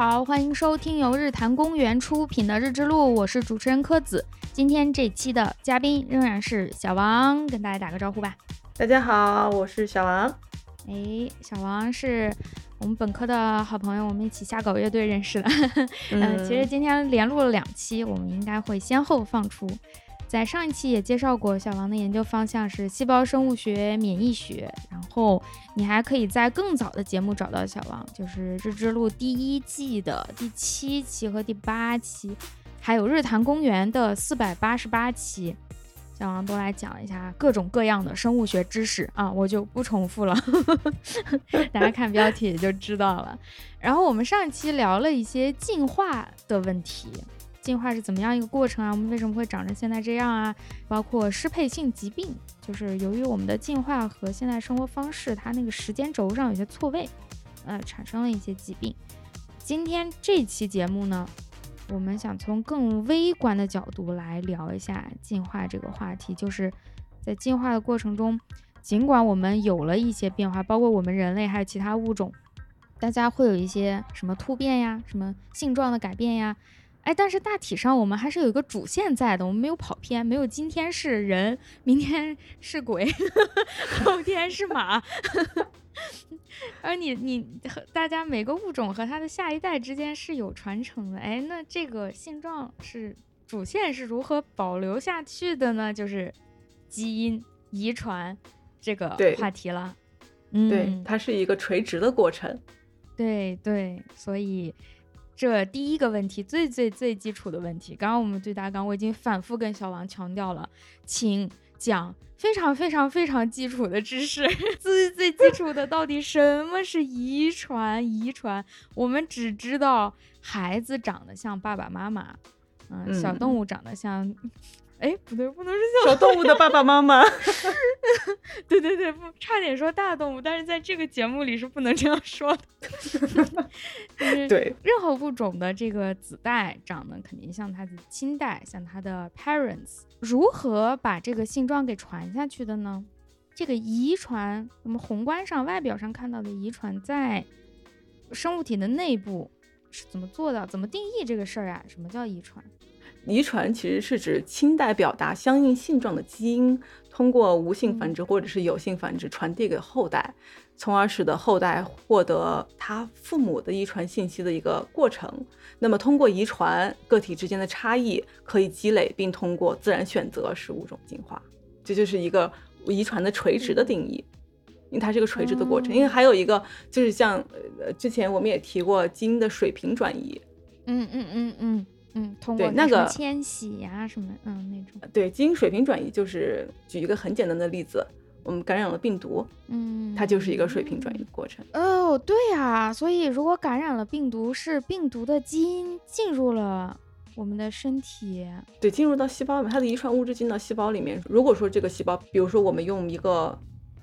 家好，欢迎收听由日坛公园出品的《日之路》，我是主持人柯子。今天这期的嘉宾仍然是小王，跟大家打个招呼吧。大家好，我是小王。哎，小王是我们本科的好朋友，我们一起瞎搞乐队认识的。嗯，其实今天连录了两期，我们应该会先后放出。在上一期也介绍过，小王的研究方向是细胞生物学、免疫学。然后你还可以在更早的节目找到小王，就是《日之路》第一季的第七期和第八期，还有《日坛公园》的四百八十八期，小王都来讲一下各种各样的生物学知识啊，我就不重复了，大家看标题也就知道了。然后我们上一期聊了一些进化的问题。进化是怎么样一个过程啊？我们为什么会长成现在这样啊？包括适配性疾病，就是由于我们的进化和现在生活方式，它那个时间轴上有些错位，呃，产生了一些疾病。今天这期节目呢，我们想从更微观的角度来聊一下进化这个话题，就是在进化的过程中，尽管我们有了一些变化，包括我们人类还有其他物种，大家会有一些什么突变呀，什么性状的改变呀。哎，但是大体上我们还是有一个主线在的，我们没有跑偏，没有今天是人，明天是鬼，后天是马。而你你和大家每个物种和它的下一代之间是有传承的。哎，那这个性状是主线是如何保留下去的呢？就是基因遗传这个话题了。嗯，对，它是一个垂直的过程。对对，所以。这第一个问题，最最最基础的问题，刚刚我们对大纲我已经反复跟小王强调了，请讲非常非常非常基础的知识，最最基础的到底什么是遗传？遗传，我们只知道孩子长得像爸爸妈妈，嗯，小动物长得像。哎，不对，不能是小动物的爸爸妈妈。对对对，不，差点说大动物，但是在这个节目里是不能这样说的。对，任何物种的这个子代长得肯定像它的亲代，像它的 parents。如何把这个性状给传下去的呢？这个遗传，我们宏观上、外表上看到的遗传，在生物体的内部是怎么做的？怎么定义这个事儿啊？什么叫遗传？遗传其实是指亲代表达相应性状的基因，通过无性繁殖或者是有性繁殖传递给后代，从而使得后代获得他父母的遗传信息的一个过程。那么通过遗传，个体之间的差异可以积累，并通过自然选择使物种进化。这就是一个遗传的垂直的定义，因为它是一个垂直的过程。因为还有一个就是像呃之前我们也提过基因的水平转移。嗯嗯嗯嗯。嗯，通过那个迁徙呀什么，嗯，那种对基因水平转移，就是举一个很简单的例子，我们感染了病毒，嗯，它就是一个水平转移的过程。哦，对呀，所以如果感染了病毒，是病毒的基因进入了我们的身体，对，进入到细胞里面，它的遗传物质进到细胞里面。如果说这个细胞，比如说我们用一个，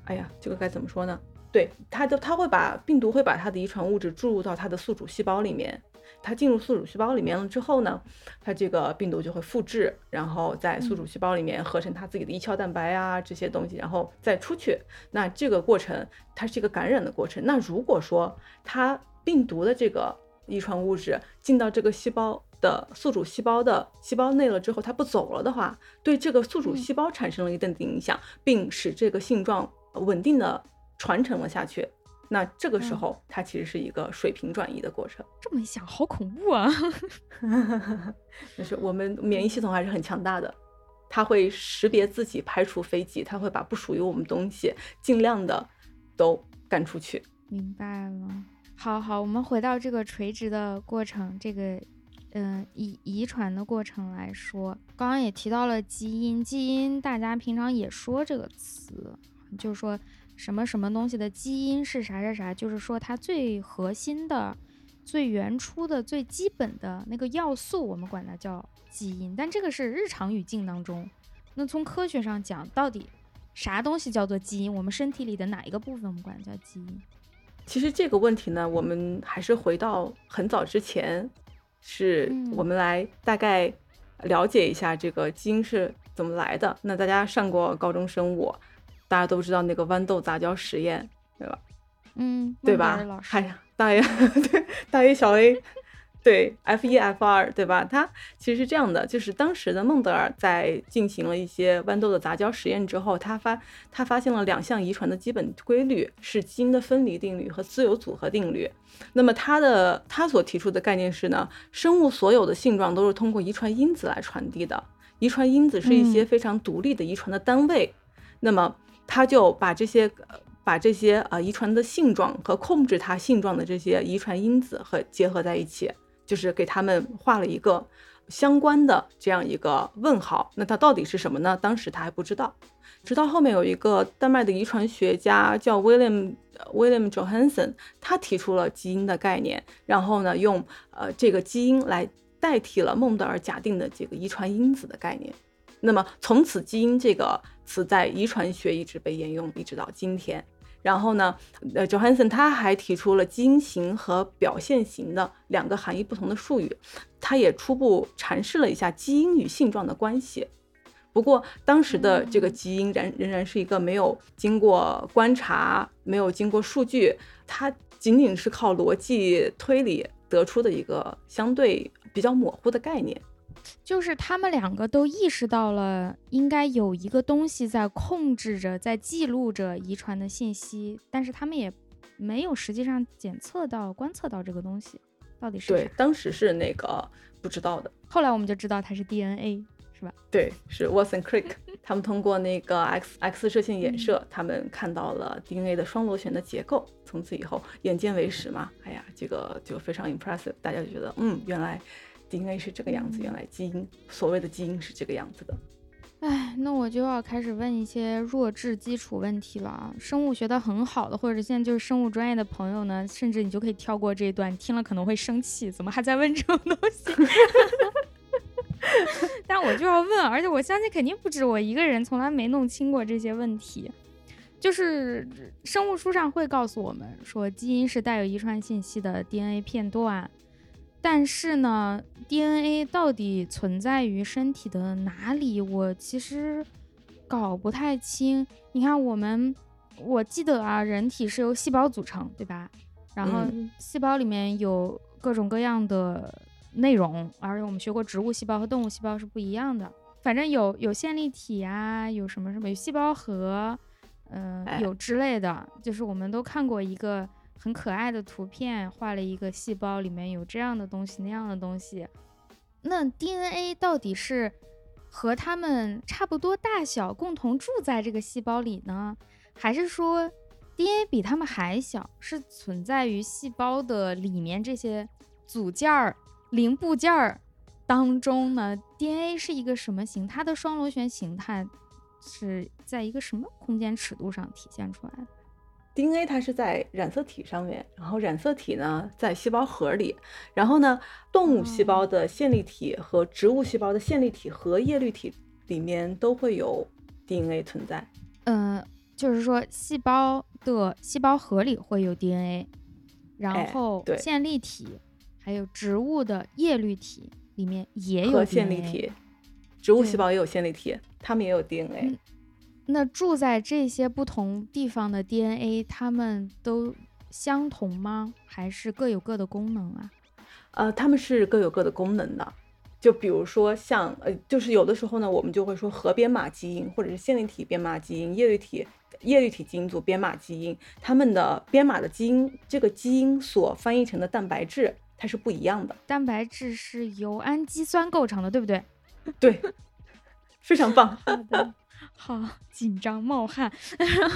哎呀，这个该怎么说呢？对，它的它会把病毒会把它的遗传物质注入到它的宿主细胞里面。它进入宿主细胞里面了之后呢，它这个病毒就会复制，然后在宿主细胞里面合成它自己的一鞘蛋白啊这些东西，然后再出去。那这个过程它是一个感染的过程。那如果说它病毒的这个遗传物质进到这个细胞的宿主细胞的细胞内了之后，它不走了的话，对这个宿主细胞产生了一定的影响，并使这个性状稳定的传承了下去。那这个时候，它其实是一个水平转移的过程。这么一想，好恐怖啊！但是我们免疫系统还是很强大的，它会识别自己，排除非己，它会把不属于我们东西尽量的都赶出去。明白了。好好，我们回到这个垂直的过程，这个嗯遗遗传的过程来说，刚刚也提到了基因，基因大家平常也说这个词，就是说。什么什么东西的基因是啥啥啥？就是说它最核心的、最原初的、最基本的那个要素，我们管它叫基因。但这个是日常语境当中。那从科学上讲，到底啥东西叫做基因？我们身体里的哪一个部分我们管它叫基因？其实这个问题呢，我们还是回到很早之前，是我们来大概了解一下这个基因是怎么来的。那大家上过高中生物？大家都知道那个豌豆杂交实验，对吧？嗯，对吧？还大 A 对大 A 小 A。对，F 一 F 二，对吧？它其实是这样的，就是当时的孟德尔在进行了一些豌豆的杂交实验之后，他发他发现了两项遗传的基本规律，是基因的分离定律和自由组合定律。那么他的他所提出的概念是呢，生物所有的性状都是通过遗传因子来传递的，遗传因子是一些非常独立的遗传的单位。那么他就把这些把这些呃遗传的性状和控制它性状的这些遗传因子和结合在一起。就是给他们画了一个相关的这样一个问号，那它到底是什么呢？当时他还不知道，直到后面有一个丹麦的遗传学家叫 William William Johansen，他提出了基因的概念，然后呢，用呃这个基因来代替了孟德尔假定的这个遗传因子的概念。那么从此，基因这个词在遗传学一直被沿用，一直到今天。然后呢，呃，Johansen 他还提出了基因型和表现型的两个含义不同的术语，他也初步阐释了一下基因与性状的关系。不过当时的这个基因仍仍然是一个没有经过观察、没有经过数据，它仅仅是靠逻辑推理得出的一个相对比较模糊的概念。就是他们两个都意识到了，应该有一个东西在控制着、在记录着遗传的信息，但是他们也没有实际上检测到、观测到这个东西到底是对，当时是那个不知道的。后来我们就知道它是 DNA，是吧？对，是 Watson Crick，他们通过那个 X X 射线衍射，他们看到了 DNA 的双螺旋的结构。从此以后，眼见为实嘛，哎呀，这个就非常 impressive，大家就觉得，嗯，原来。DNA 是这个样子，原来基因所谓的基因是这个样子的。哎，那我就要开始问一些弱智基础问题了啊。生物学的很好的，或者现在就是生物专业的朋友呢，甚至你就可以跳过这一段，听了可能会生气，怎么还在问这种东西？但我就要问，而且我相信肯定不止我一个人，从来没弄清过这些问题。就是生物书上会告诉我们说，基因是带有遗传信息的 DNA 片段。但是呢，DNA 到底存在于身体的哪里？我其实搞不太清。你看，我们我记得啊，人体是由细胞组成，对吧？然后细胞里面有各种各样的内容，而且我们学过植物细胞和动物细胞是不一样的。反正有有线粒体啊，有什么什么有细胞核，嗯，有之类的，就是我们都看过一个。很可爱的图片，画了一个细胞，里面有这样的东西，那样的东西。那 DNA 到底是和它们差不多大小，共同住在这个细胞里呢，还是说 DNA 比它们还小，是存在于细胞的里面这些组件儿、零部件儿当中呢？DNA 是一个什么形？它的双螺旋形态是在一个什么空间尺度上体现出来的？DNA 它是在染色体上面，然后染色体呢在细胞核里，然后呢动物细胞的线粒体和植物细胞的线粒体和叶绿体里面都会有 DNA 存在。嗯，就是说细胞的细胞核里会有 DNA，然后线粒体还有植物的叶绿体里面也有线粒体，植物细胞也有线粒体，它们也有 DNA。那住在这些不同地方的 DNA，它们都相同吗？还是各有各的功能啊？呃，它们是各有各的功能的。就比如说像呃，就是有的时候呢，我们就会说核编码基因，或者是线粒体编码基因、叶绿体叶绿体基因组编码基因，它们的编码的基因，这个基因所翻译成的蛋白质，它是不一样的。蛋白质是由氨基酸构成的，对不对？对，非常棒。好紧张冒汗，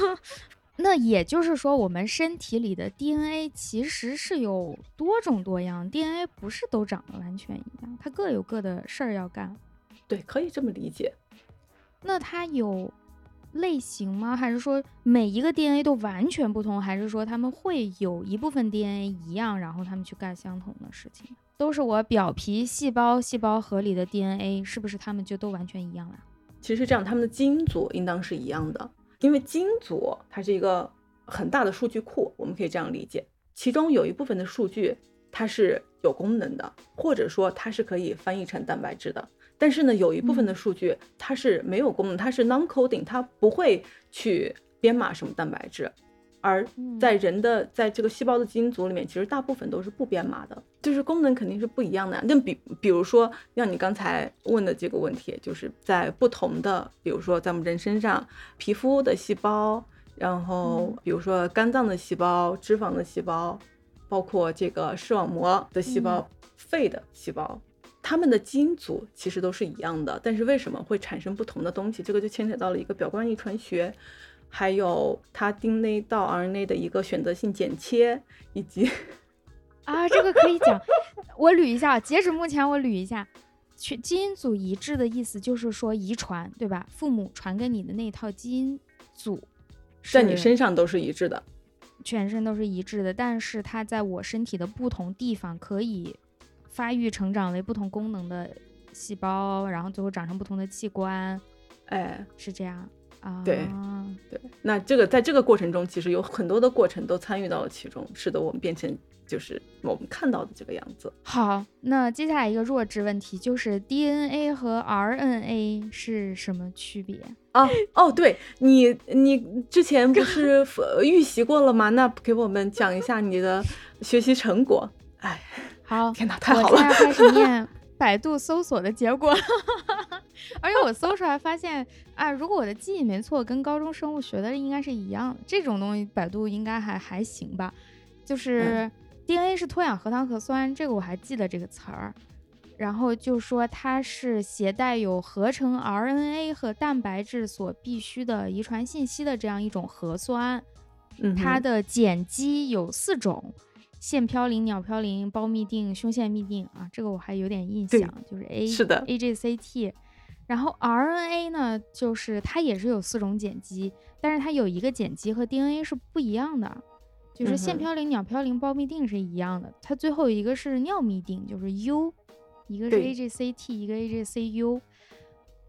那也就是说，我们身体里的 DNA 其实是有多种多样，DNA 不是都长得完全一样，它各有各的事儿要干。对，可以这么理解。那它有类型吗？还是说每一个 DNA 都完全不同？还是说他们会有一部分 DNA 一样，然后他们去干相同的事情？都是我表皮细胞细胞核里的 DNA，是不是他们就都完全一样了？其实是这样，他们的基因组应当是一样的，因为基因组它是一个很大的数据库，我们可以这样理解，其中有一部分的数据它是有功能的，或者说它是可以翻译成蛋白质的，但是呢，有一部分的数据它是没有功能，它是 non-coding，它不会去编码什么蛋白质。而在人的在这个细胞的基因组里面，其实大部分都是不编码的，就是功能肯定是不一样的。那比比如说像你刚才问的这个问题，就是在不同的，比如说在我们人身上，皮肤的细胞，然后比如说肝脏的细胞、脂肪的细胞，包括这个视网膜的细胞、肺的细胞。它们的基因组其实都是一样的，但是为什么会产生不同的东西？这个就牵扯到了一个表观遗传学，还有它 DNA 到 RNA 的一个选择性剪切，以及 啊，这个可以讲，我捋一下。截止目前，我捋一下，去基因组一致的意思就是说遗传，对吧？父母传给你的那套基因组，在你身上都是一致的，全身都是一致的，但是它在我身体的不同地方可以。发育成长为不同功能的细胞，然后最后长成不同的器官，哎，是这样啊？对对，那这个在这个过程中，其实有很多的过程都参与到了其中，使得我们变成就是我们看到的这个样子。好，那接下来一个弱智问题就是 DNA 和 RNA 是什么区别啊？哦，对你，你之前不是 预习过了吗？那给我们讲一下你的学习成果。哎。好，天哪，太好了！我现在开始念百度搜索的结果，而且我搜出来发现啊，如果我的记忆没错，跟高中生物学的应该是一样。这种东西百度应该还还行吧？就是 DNA 是脱氧核糖核酸，这个我还记得这个词儿。然后就说它是携带有合成 RNA 和蛋白质所必需的遗传信息的这样一种核酸，它的碱基有四种。线嘌呤、鸟嘌呤、胞嘧啶、胸腺嘧啶啊，这个我还有点印象，就是 A 是的 A G C T，然后 R N A 呢，就是它也是有四种碱基，但是它有一个碱基和 D N A 是不一样的，就是线嘌呤、鸟嘌呤、胞嘧啶是一样的，它最后一个是尿嘧啶，就是 U，一个是 A G C T，一个 A G C U。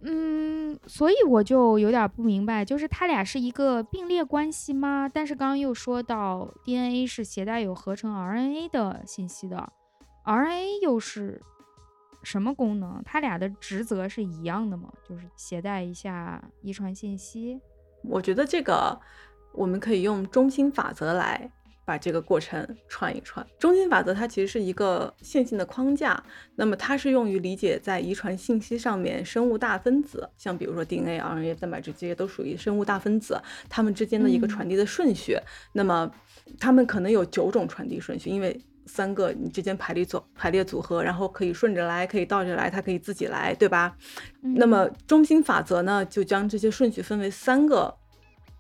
嗯，所以我就有点不明白，就是它俩是一个并列关系吗？但是刚刚又说到 DNA 是携带有合成 RNA 的信息的，RNA 又是什么功能？它俩的职责是一样的吗？就是携带一下遗传信息？我觉得这个我们可以用中心法则来。把这个过程串一串，中心法则它其实是一个线性的框架，那么它是用于理解在遗传信息上面生物大分子，像比如说 DNA、RNA、蛋白质这些都属于生物大分子，它们之间的一个传递的顺序。那么它们可能有九种传递顺序，因为三个你之间排列组排列组合，然后可以顺着来，可以倒着来，它可以自己来，对吧？那么中心法则呢，就将这些顺序分为三个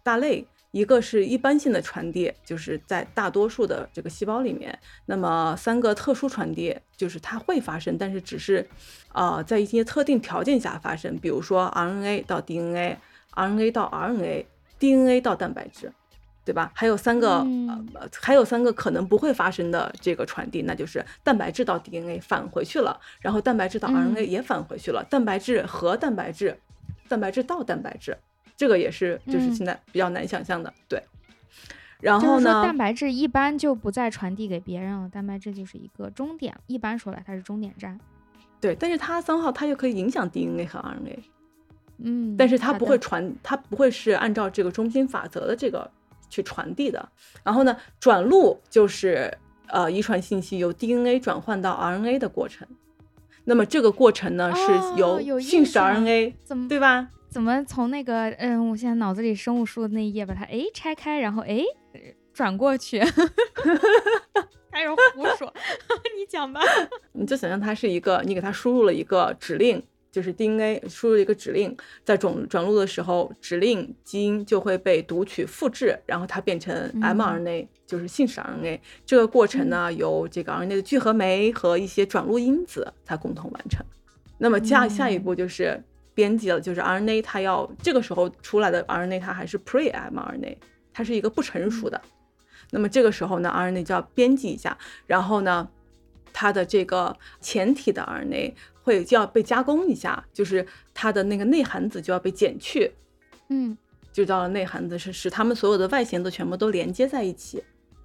大类。一个是一般性的传递，就是在大多数的这个细胞里面。那么三个特殊传递，就是它会发生，但是只是，呃，在一些特定条件下发生。比如说 RNA 到 DNA，RNA 到 RNA，DNA 到蛋白质，对吧？还有三个，呃，还有三个可能不会发生的这个传递，那就是蛋白质到 DNA 返回去了，然后蛋白质到 RNA 也返回去了，蛋白质和蛋白质，蛋白质到蛋白质。这个也是，就是现在比较难想象的，对。然后呢，蛋白质一般就不再传递给别人了，蛋白质就是一个终点。一般说来，它是终点站。对，但是它三号它又可以影响 DNA 和 RNA，嗯，但是它不会传，它不会是按照这个中心法则的这个去传递的。然后呢，转录就是呃遗传信息由 DNA 转换到 RNA 的过程。那么这个过程呢，是由信使 RNA，对吧？怎么从那个嗯，我现在脑子里生物书的那一页把它哎拆开，然后哎转过去，开始胡说，你讲吧。你就想象它是一个，你给它输入了一个指令，就是 DNA 输入一个指令，在转转录的时候，指令基因就会被读取复制，然后它变成 mRNA，就是信使 RNA。这个过程呢，由这个 RNA 的聚合酶和一些转录因子它共同完成。那么下下一步就是。编辑了，就是 RNA，它要这个时候出来的 RNA，它还是 pre-mRNA，它是一个不成熟的。那么这个时候呢，RNA 就要编辑一下，然后呢，它的这个前体的 RNA 会就要被加工一下，就是它的那个内含子就要被减去，嗯，就到了内含子是使它们所有的外弦都全部都连接在一起，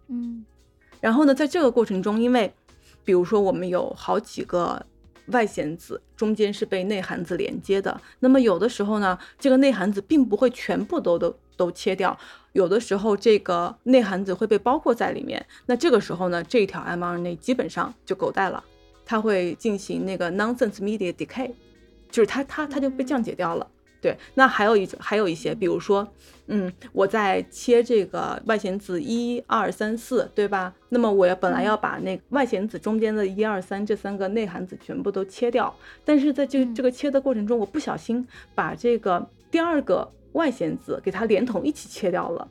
嗯，然后呢，在这个过程中，因为比如说我们有好几个。外显子中间是被内含子连接的，那么有的时候呢，这个内含子并不会全部都都都切掉，有的时候这个内含子会被包括在里面。那这个时候呢，这一条 mRNA 基本上就狗带了，它会进行那个 nonsense media decay，就是它它它就被降解掉了。对，那还有一还有一些，比如说，嗯，我在切这个外弦子一二三四，对吧？那么我要本来要把那外弦子中间的一二三这三个内含子全部都切掉，但是在这这个切的过程中，我不小心把这个第二个外弦子给它连同一起切掉了，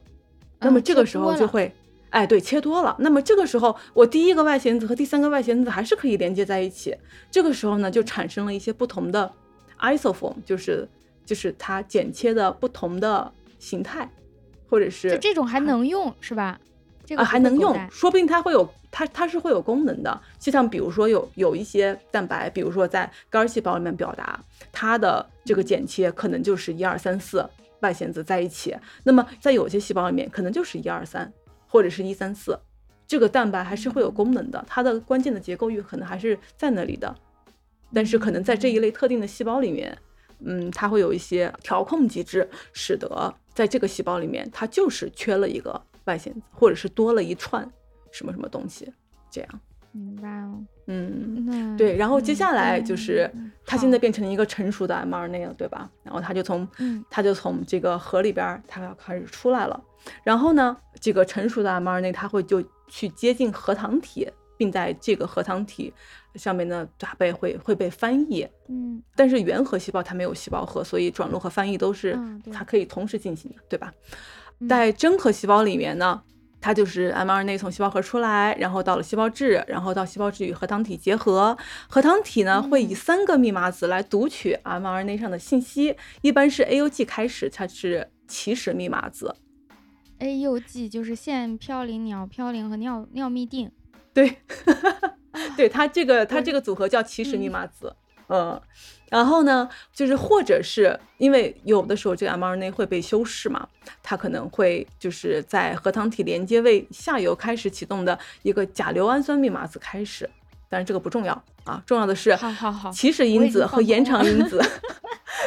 那么这个时候就会，哎，对，切多了。那么这个时候，我第一个外弦子和第三个外弦子还是可以连接在一起，这个时候呢，就产生了一些不同的 isoform，就是。就是它剪切的不同的形态，或者是就这种还能用是吧？这个还能用，说不定它会有它它是会有功能的。就像比如说有有一些蛋白，比如说在肝细胞里面表达它的这个剪切，可能就是一二三四外显子在一起。那么在有些细胞里面，可能就是一二三或者是一三四，这个蛋白还是会有功能的。它的关键的结构域可能还是在那里的，但是可能在这一类特定的细胞里面。嗯，它会有一些调控机制，使得在这个细胞里面，它就是缺了一个外显子，或者是多了一串什么什么东西，这样。明白了。嗯，对。然后接下来就是它现在变成一个成熟的 mRNA 了，对吧？然后它就从它就从这个核里边，它要开始出来了。然后呢，这个成熟的 mRNA 它会就去接近核糖体，并在这个核糖体。上面呢，它被会会被翻译，嗯，但是原核细胞它没有细胞核，所以转录和翻译都是它可以同时进行的，对吧？在真核细胞里面呢，它就是 mRNA 从细胞核出来，然后到了细胞质，然后到细胞质与核糖体结合，核糖体呢会以三个密码子来读取 mRNA 上的信息，一般是 AUG 开始，它是起始密码子，AUG 就是腺嘌呤、鸟嘌呤和尿尿嘧啶，对。对它这个，它这个组合叫起始密码子，嗯，然后呢，就是或者是因为有的时候这个 mRNA 会被修饰嘛，它可能会就是在核糖体连接位下游开始启动的一个甲硫氨酸密码子开始，但是这个不重要啊，重要的是起始因子和延长因子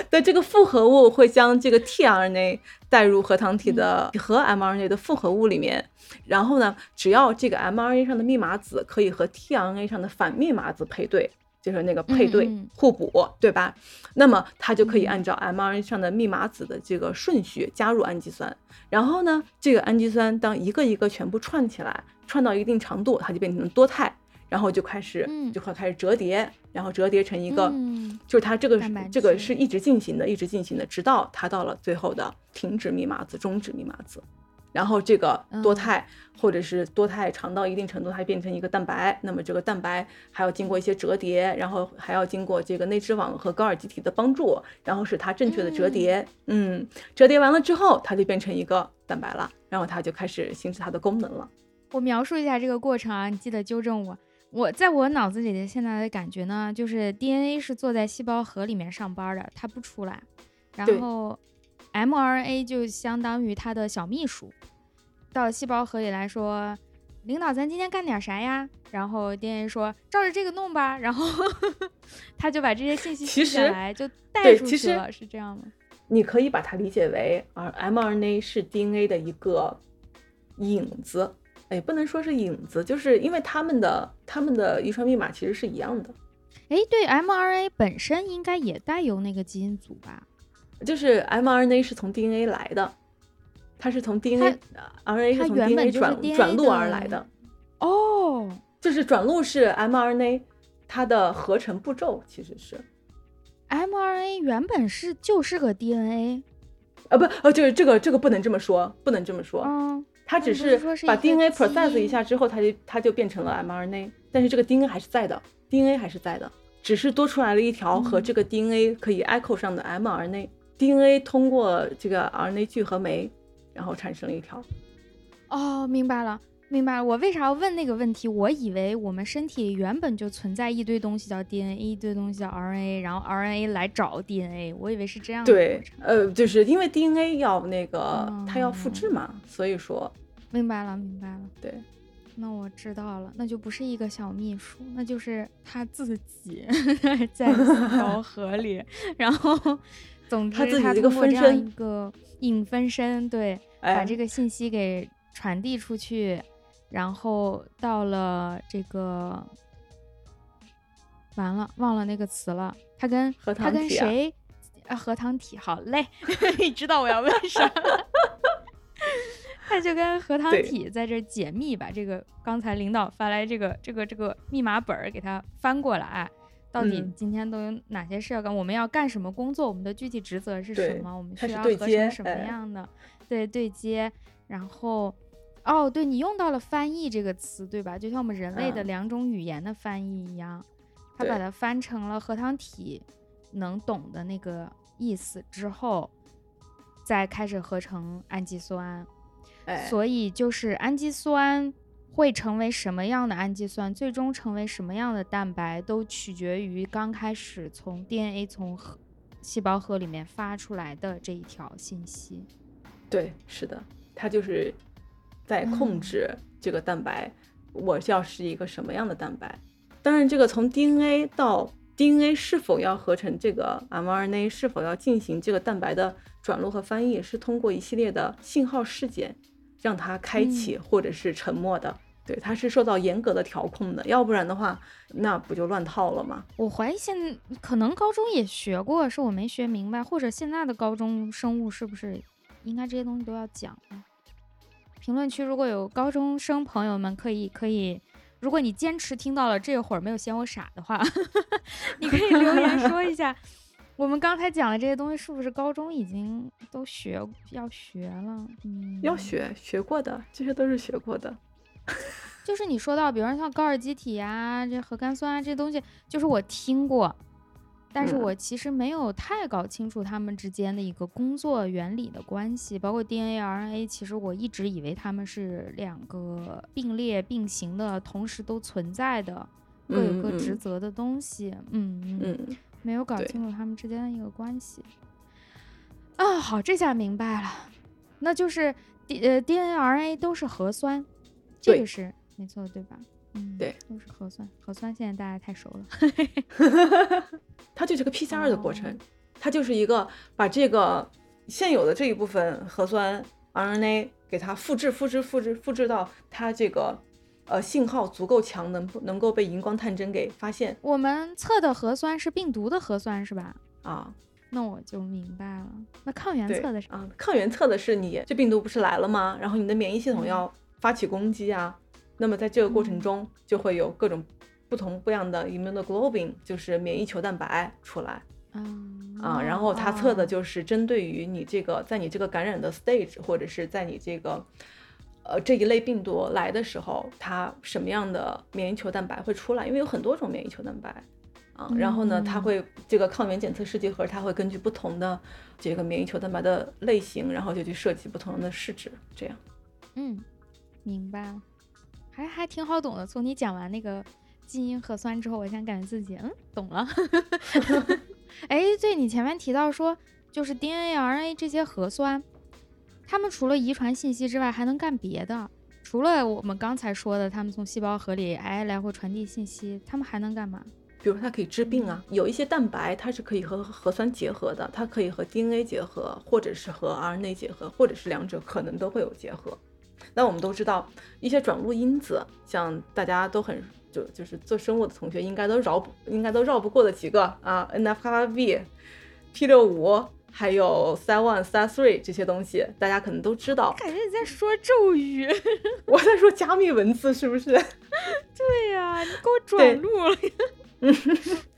的这个复合物会将这个 tRNA 带入核糖体的和 mRNA 的复合物里面。然后呢，只要这个 mRNA 上的密码子可以和 tRNA 上的反密码子配对，就是那个配对互补，对吧？那么它就可以按照 mRNA 上的密码子的这个顺序加入氨基酸。然后呢，这个氨基酸当一个一个全部串起来，串到一定长度，它就变成了多肽，然后就开始就会开始折叠，然后折叠成一个，就是它这个这个是一直进行的，一直进行的，直到它到了最后的停止密码子、终止密码子。然后这个多肽或者是多肽长到一定程度，它变成一个蛋白。那么这个蛋白还要经过一些折叠，然后还要经过这个内质网和高尔基体的帮助，然后使它正确的折叠。嗯，折叠完了之后，它就变成一个蛋白了，然后它就开始行使它的功能了。我描述一下这个过程啊，你记得纠正我。我在我脑子里的现在的感觉呢，就是 DNA 是坐在细胞核里面上班的，它不出来，然后。mRNA 就相当于它的小秘书，到细胞核里来说，领导，咱今天干点啥呀？然后 DNA 说，照着这个弄吧。然后 他就把这些信息记下来，就带出去了，是这样吗？你可以把它理解为，啊，mRNA 是 DNA 的一个影子，哎，不能说是影子，就是因为他们的他们的遗传密码其实是一样的。哎，对，mRNA 本身应该也带有那个基因组吧？就是 mRNA 是从 DNA 来的，它是从 DNA，RNA 是从 DNA 转转录而来的。哦，就是转录是 mRNA 它的合成步骤，其实是 mRNA 原本是就是个 DNA，啊不，呃就是这个这个不能这么说，不能这么说。嗯，它只是把 DNA process 一下之后，它就它就变成了 mRNA，但是这个 DNA 还是在的，DNA 还是在的，只是多出来了一条和这个 DNA 可以 echo 上的 mRNA。DNA 通过这个 RNA 聚合酶，然后产生了一条。哦，明白了，明白了。我为啥要问那个问题？我以为我们身体原本就存在一堆东西叫 DNA，一堆东西叫 RNA，然后 RNA 来找 DNA。我以为是这样。对，呃，就是因为 DNA 要那个它要复制嘛，所以说。明白了，明白了。对，那我知道了，那就不是一个小秘书，那就是他自己 在一条 河里，然后。总之，他自己的一个分身，一个影分身，对，把这个信息给传递出去，然后到了这个，完了忘了那个词了，他跟他跟谁啊？核糖体，好嘞，你知道我要问啥？他就跟核糖体在这解密，把这个刚才领导发来这个这个这个密码本儿给他翻过来，到底今天都有哪些事要干？我们要干什么工作？我们的具体职责是什么？我们需要合成什么样的？对对接，然后哦，对你用到了翻译这个词，对吧？就像我们人类的两种语言的翻译一样，他把它翻成了核糖体能懂的那个意思之后，再开始合成氨基酸。所以就是氨基酸会成为什么样的氨基酸，最终成为什么样的蛋白，都取决于刚开始从 DNA 从核细胞核里面发出来的这一条信息。对，是的，它就是在控制这个蛋白，我要是一个什么样的蛋白。当然，这个从 DNA 到 DNA 是否要合成这个 mRNA，是否要进行这个蛋白的转录和翻译，是通过一系列的信号事件。让它开启或者是沉默的，对，它是受到严格的调控的，要不然的话，那不就乱套了吗？我怀疑现可能高中也学过，是我没学明白，或者现在的高中生物是不是应该这些东西都要讲？评论区如果有高中生朋友们，可以可以，如果你坚持听到了这会儿没有嫌我傻的话，你可以留言说一下。我们刚才讲的这些东西，是不是高中已经都学要学了？嗯，要学学过的，这些都是学过的。就是你说到，比如说像高尔基体啊，这核苷酸啊，这些东西，就是我听过，但是我其实没有太搞清楚它们之间的一个工作原理的关系。包括 DNA、RNA，其实我一直以为他们是两个并列并行的，同时都存在的，各有各职责的东西。嗯嗯。没有搞清楚他们之间的一个关系啊！好，这下明白了，那就是 D 呃 DNA、RNA 都是核酸，这个是没错，对吧？嗯，对，都是核酸。核酸现在大家太熟了，它就是个 PCR 的过程，它就是一个把这个现有的这一部分核酸 RNA 给它复制、复制、复制、复制到它这个。呃，信号足够强，能不能够被荧光探针给发现？我们测的核酸是病毒的核酸是吧？啊，那我就明白了。那抗原测的是啊，抗原测的是你这病毒不是来了吗？然后你的免疫系统要发起攻击啊。那么在这个过程中，就会有各种不同不样的 immunoglobulin，就是免疫球蛋白出来。嗯啊，然后它测的就是针对于你这个在你这个感染的 stage，或者是在你这个。呃，这一类病毒来的时候，它什么样的免疫球蛋白会出来？因为有很多种免疫球蛋白啊，然后呢，它会这个抗原检测试剂盒，它会根据不同的这个免疫球蛋白的类型，然后就去设计不同的试纸，这样。嗯，明白了，还还挺好懂的。从你讲完那个基因核酸之后，我现在感觉自己嗯懂了。哎，对你前面提到说，就是 DNA、RNA 这些核酸。它们除了遗传信息之外，还能干别的。除了我们刚才说的，它们从细胞核里哎来回传递信息，它们还能干嘛？比如它可以治病啊，有一些蛋白它是可以和核酸结合的，它可以和 DNA 结合，或者是和 RNA 结合，或者是两者可能都会有结合。那我们都知道一些转录因子，像大家都很就就是做生物的同学应该都绕不应该都绕不过的几个啊，NF-κB、P65。还有 s one、s three 这些东西，大家可能都知道。感觉你在说咒语，我在说加密文字，是不是？对呀，你给我转录了。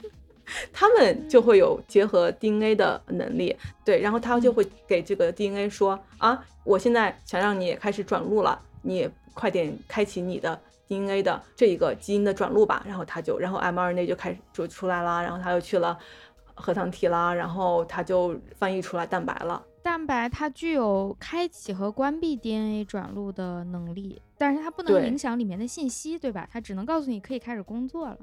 他们就会有结合 DNA 的能力，对，然后他就会给这个 DNA 说啊，我现在想让你开始转录了，你快点开启你的 DNA 的这一个基因的转录吧。然后他就，然后 mRNA 就开始就出来了，然后他又去了。核糖体啦，然后他就翻译出来蛋白了。蛋白它具有开启和关闭 DNA 转录的能力，但是它不能影响里面的信息，对吧？它只能告诉你可以开始工作了。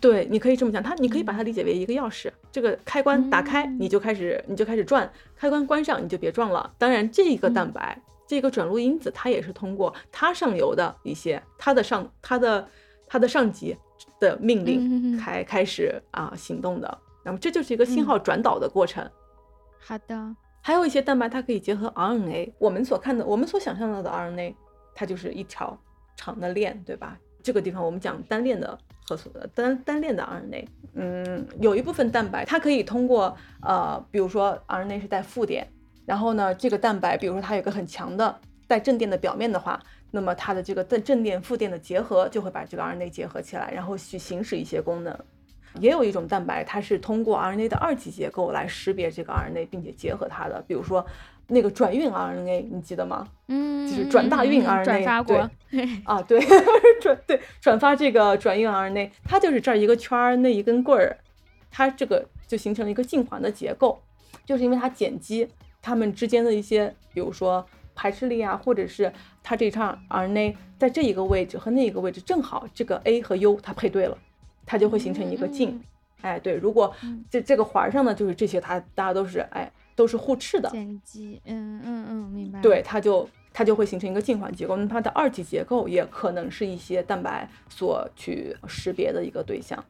对，你可以这么讲，它你可以把它理解为一个钥匙，这个开关打开你就开始你就开始转，开关关上你就别转了。当然，这个蛋白这个转录因子它也是通过它上游的一些它的上它的它的上级的命令开开始啊行动的。那么这就是一个信号转导的过程。好的，还有一些蛋白它可以结合 RNA，我们所看的，我们所想象到的 RNA，它就是一条长的链，对吧？这个地方我们讲单链的核素的单单链的 RNA，嗯，有一部分蛋白它可以通过呃，比如说 RNA 是带负电，然后呢，这个蛋白比如说它有个很强的带正电的表面的话，那么它的这个正正电负电的结合就会把这个 RNA 结合起来，然后去行使一些功能。也有一种蛋白，它是通过 RNA 的二级结构来识别这个 RNA，并且结合它的，比如说那个转运 RNA，你记得吗？嗯，就是转大运 RNA，转发过。啊，对，转对转发这个转运 RNA，它就是这儿一个圈儿，那一根棍儿，它这个就形成了一个进环的结构，就是因为它碱基它们之间的一些，比如说排斥力啊，或者是它这串 RNA 在这一个位置和那一个位置正好这个 A 和 U 它配对了。它就会形成一个镜，哎，对，如果这这个环上呢，就是这些，它大家都是哎都是互斥的碱基，嗯嗯嗯，明白。对，它就它就会形成一个进环结构，那它的二级结构也可能是一些蛋白所去识别的一个对象。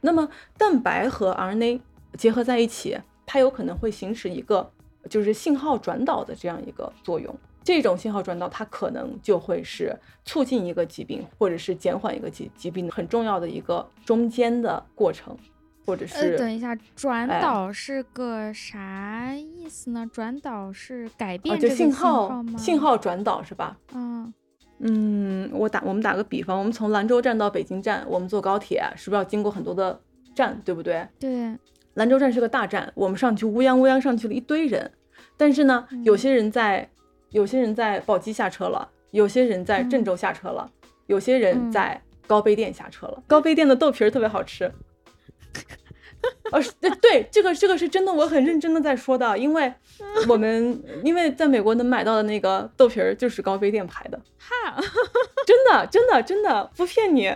那么蛋白和 RNA 结合在一起，它有可能会行使一个就是信号转导的这样一个作用。这种信号转导，它可能就会是促进一个疾病，或者是减缓一个疾疾病很重要的一个中间的过程，或者是等一下，转导是个啥意思呢？转导是改变这个信号吗？信号转导是吧？嗯嗯，我打我们打个比方，我们从兰州站到北京站，我们坐高铁是不是要经过很多的站，对不对？对，兰州站是个大站，我们上去乌泱乌泱上去了一堆人，但是呢，有些人在。有些人在宝鸡下车了，有些人在郑州下车了，有些人在高碑店下车了。高碑店的豆皮儿特别好吃。呃，对对，这个这个是真的，我很认真的在说的，因为我们因为在美国能买到的那个豆皮儿就是高碑店牌的。哈，真的真的真的不骗你。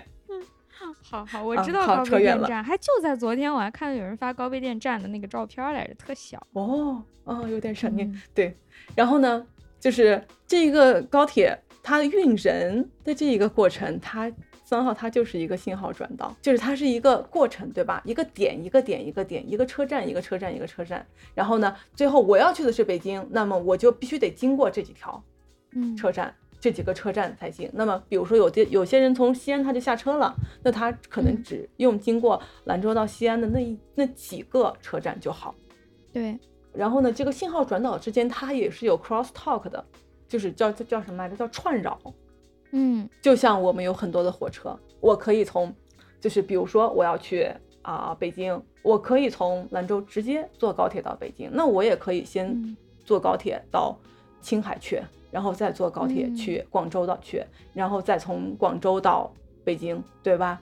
好好，我知道高碑店站，还就在昨天，我还看到有人发高碑店站的那个照片来着，特小。哦哦，有点闪念。对，然后呢？就是这一个高铁，它运人的这一个过程，它三号它就是一个信号转导，就是它是一个过程，对吧？一个点一个点一个点，一个车站一个车站一个车站，然后呢，最后我要去的是北京，那么我就必须得经过这几条，嗯，车站这几个车站才行。那么比如说有些有些人从西安他就下车了，那他可能只用经过兰州到西安的那一那几个车站就好。对。然后呢，这个信号转导之间它也是有 cross talk 的，就是叫叫叫什么来着？叫串扰。嗯，就像我们有很多的火车，我可以从，就是比如说我要去啊北京，我可以从兰州直接坐高铁到北京，那我也可以先坐高铁到青海去，然后再坐高铁去广州到去，然后再从广州到北京，对吧？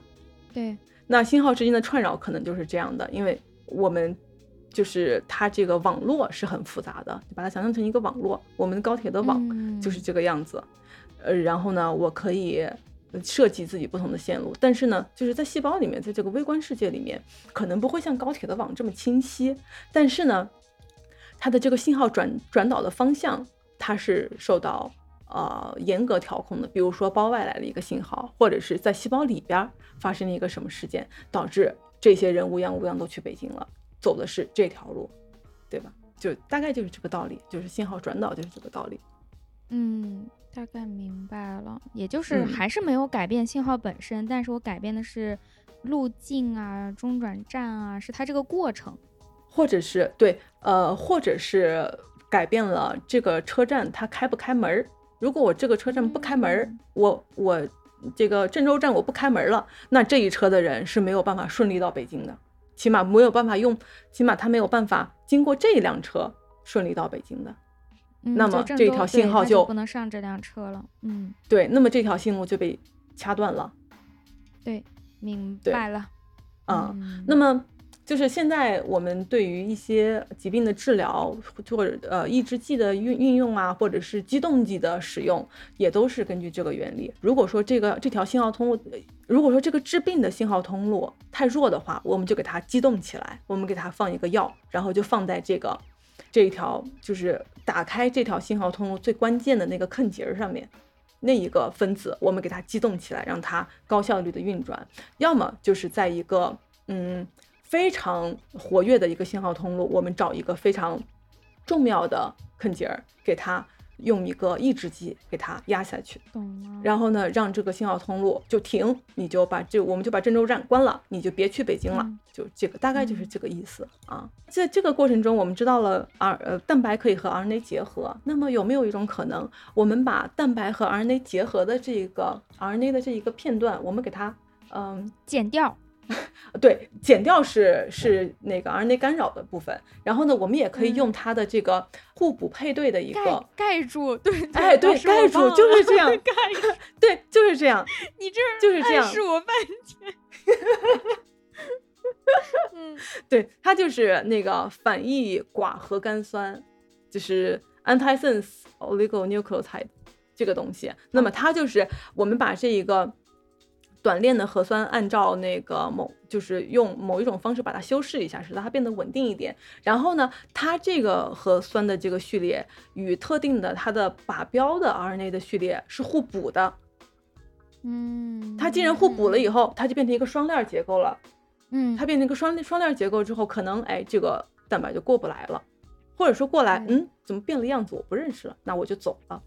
对。那信号之间的串扰可能就是这样的，因为我们。就是它这个网络是很复杂的，把它想象成一个网络，我们高铁的网就是这个样子。呃，然后呢，我可以设计自己不同的线路，但是呢，就是在细胞里面，在这个微观世界里面，可能不会像高铁的网这么清晰。但是呢，它的这个信号转转导的方向，它是受到呃严格调控的。比如说包外来的一个信号，或者是在细胞里边发生了一个什么事件，导致这些人乌泱乌泱都去北京了。走的是这条路，对吧？就大概就是这个道理，就是信号转导就是这个道理。嗯，大概明白了。也就是还是没有改变信号本身，但是我改变的是路径啊、中转站啊，是它这个过程，或者是对，呃，或者是改变了这个车站它开不开门儿。如果我这个车站不开门儿，我我这个郑州站我不开门了，那这一车的人是没有办法顺利到北京的。起码没有办法用，起码他没有办法经过这一辆车顺利到北京的，那么这条信号就不能上这辆车了。嗯，对，那么这条信路就被掐断了。对，明白了。嗯，那么。就是现在我们对于一些疾病的治疗，或者呃抑制剂的运运用啊，或者是激动剂的使用，也都是根据这个原理。如果说这个这条信号通路，如果说这个治病的信号通路太弱的话，我们就给它激动起来，我们给它放一个药，然后就放在这个这一条就是打开这条信号通路最关键的那个坑节上面，那一个分子，我们给它激动起来，让它高效率的运转。要么就是在一个嗯。非常活跃的一个信号通路，我们找一个非常重要的坑节儿给它。用一个抑制剂给它压下去。然后呢，让这个信号通路就停，你就把这我们就把郑州站关了，你就别去北京了，就这个大概就是这个意思啊。在这个过程中，我们知道了 R 呃蛋白可以和 RNA 结合，那么有没有一种可能，我们把蛋白和 RNA 结合的这个 RNA 的这一个片段，我们给它嗯剪掉？对，剪掉是是那个 RNA 干扰的部分，然后呢，我们也可以用它的这个互补配对的一个盖住，对，哎，对，盖住就是这样，盖，对，就是这样，你这就是这样，是我半天，嗯，对，它就是那个反义寡核苷酸，就是 antisense oligonucleotide 这个东西，那么它就是我们把这一个。短链的核酸按照那个某就是用某一种方式把它修饰一下，使得它变得稳定一点。然后呢，它这个核酸的这个序列与特定的它的靶标的 RNA 的序列是互补的。嗯，它既然互补了以后，它就变成一个双链结构了。嗯，它变成一个双双链结构之后，可能哎这个蛋白就过不来了，或者说过来，嗯，怎么变了样子我不认识了，那我就走了。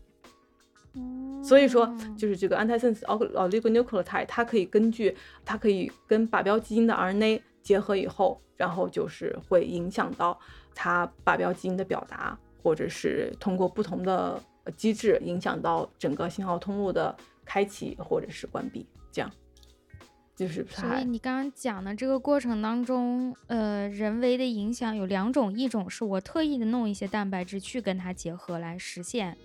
所以说，就是这个 antisense oligonucleotide，它可以根据它可以跟靶标基因的 RNA 结合以后，然后就是会影响到它靶标基因的表达，或者是通过不同的机制影响到整个信号通路的开启或者是关闭。这样，就是所以你刚刚讲的这个过程当中，呃，人为的影响有两种，一种是我特意的弄一些蛋白质去跟它结合来实现。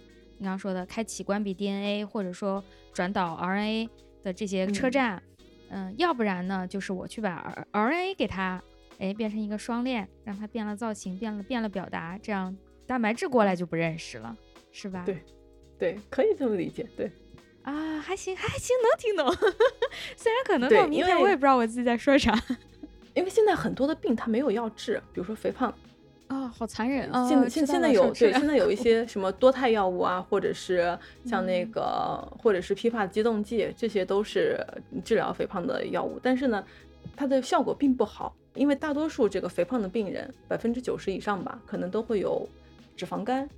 你刚刚说的开启、关闭 DNA，或者说转导 RNA 的这些车站，嗯，要不然呢，就是我去把 RNA 给它，哎，变成一个双链，让它变了造型，变了变了表达，这样蛋白质过来就不认识了，是吧？对，对，可以这么理解，对。啊，还行，还行，能听懂。虽然可能到明天我也不知道我自己在说啥，因为现在很多的病它没有药治，比如说肥胖。啊，好残忍啊！现现现在有对，现在有一些什么多肽药物啊，或者是像那个，或者是批发激动剂，这些都是治疗肥胖的药物。但是呢，它的效果并不好，因为大多数这个肥胖的病人，百分之九十以上吧，可能都会有脂肪肝。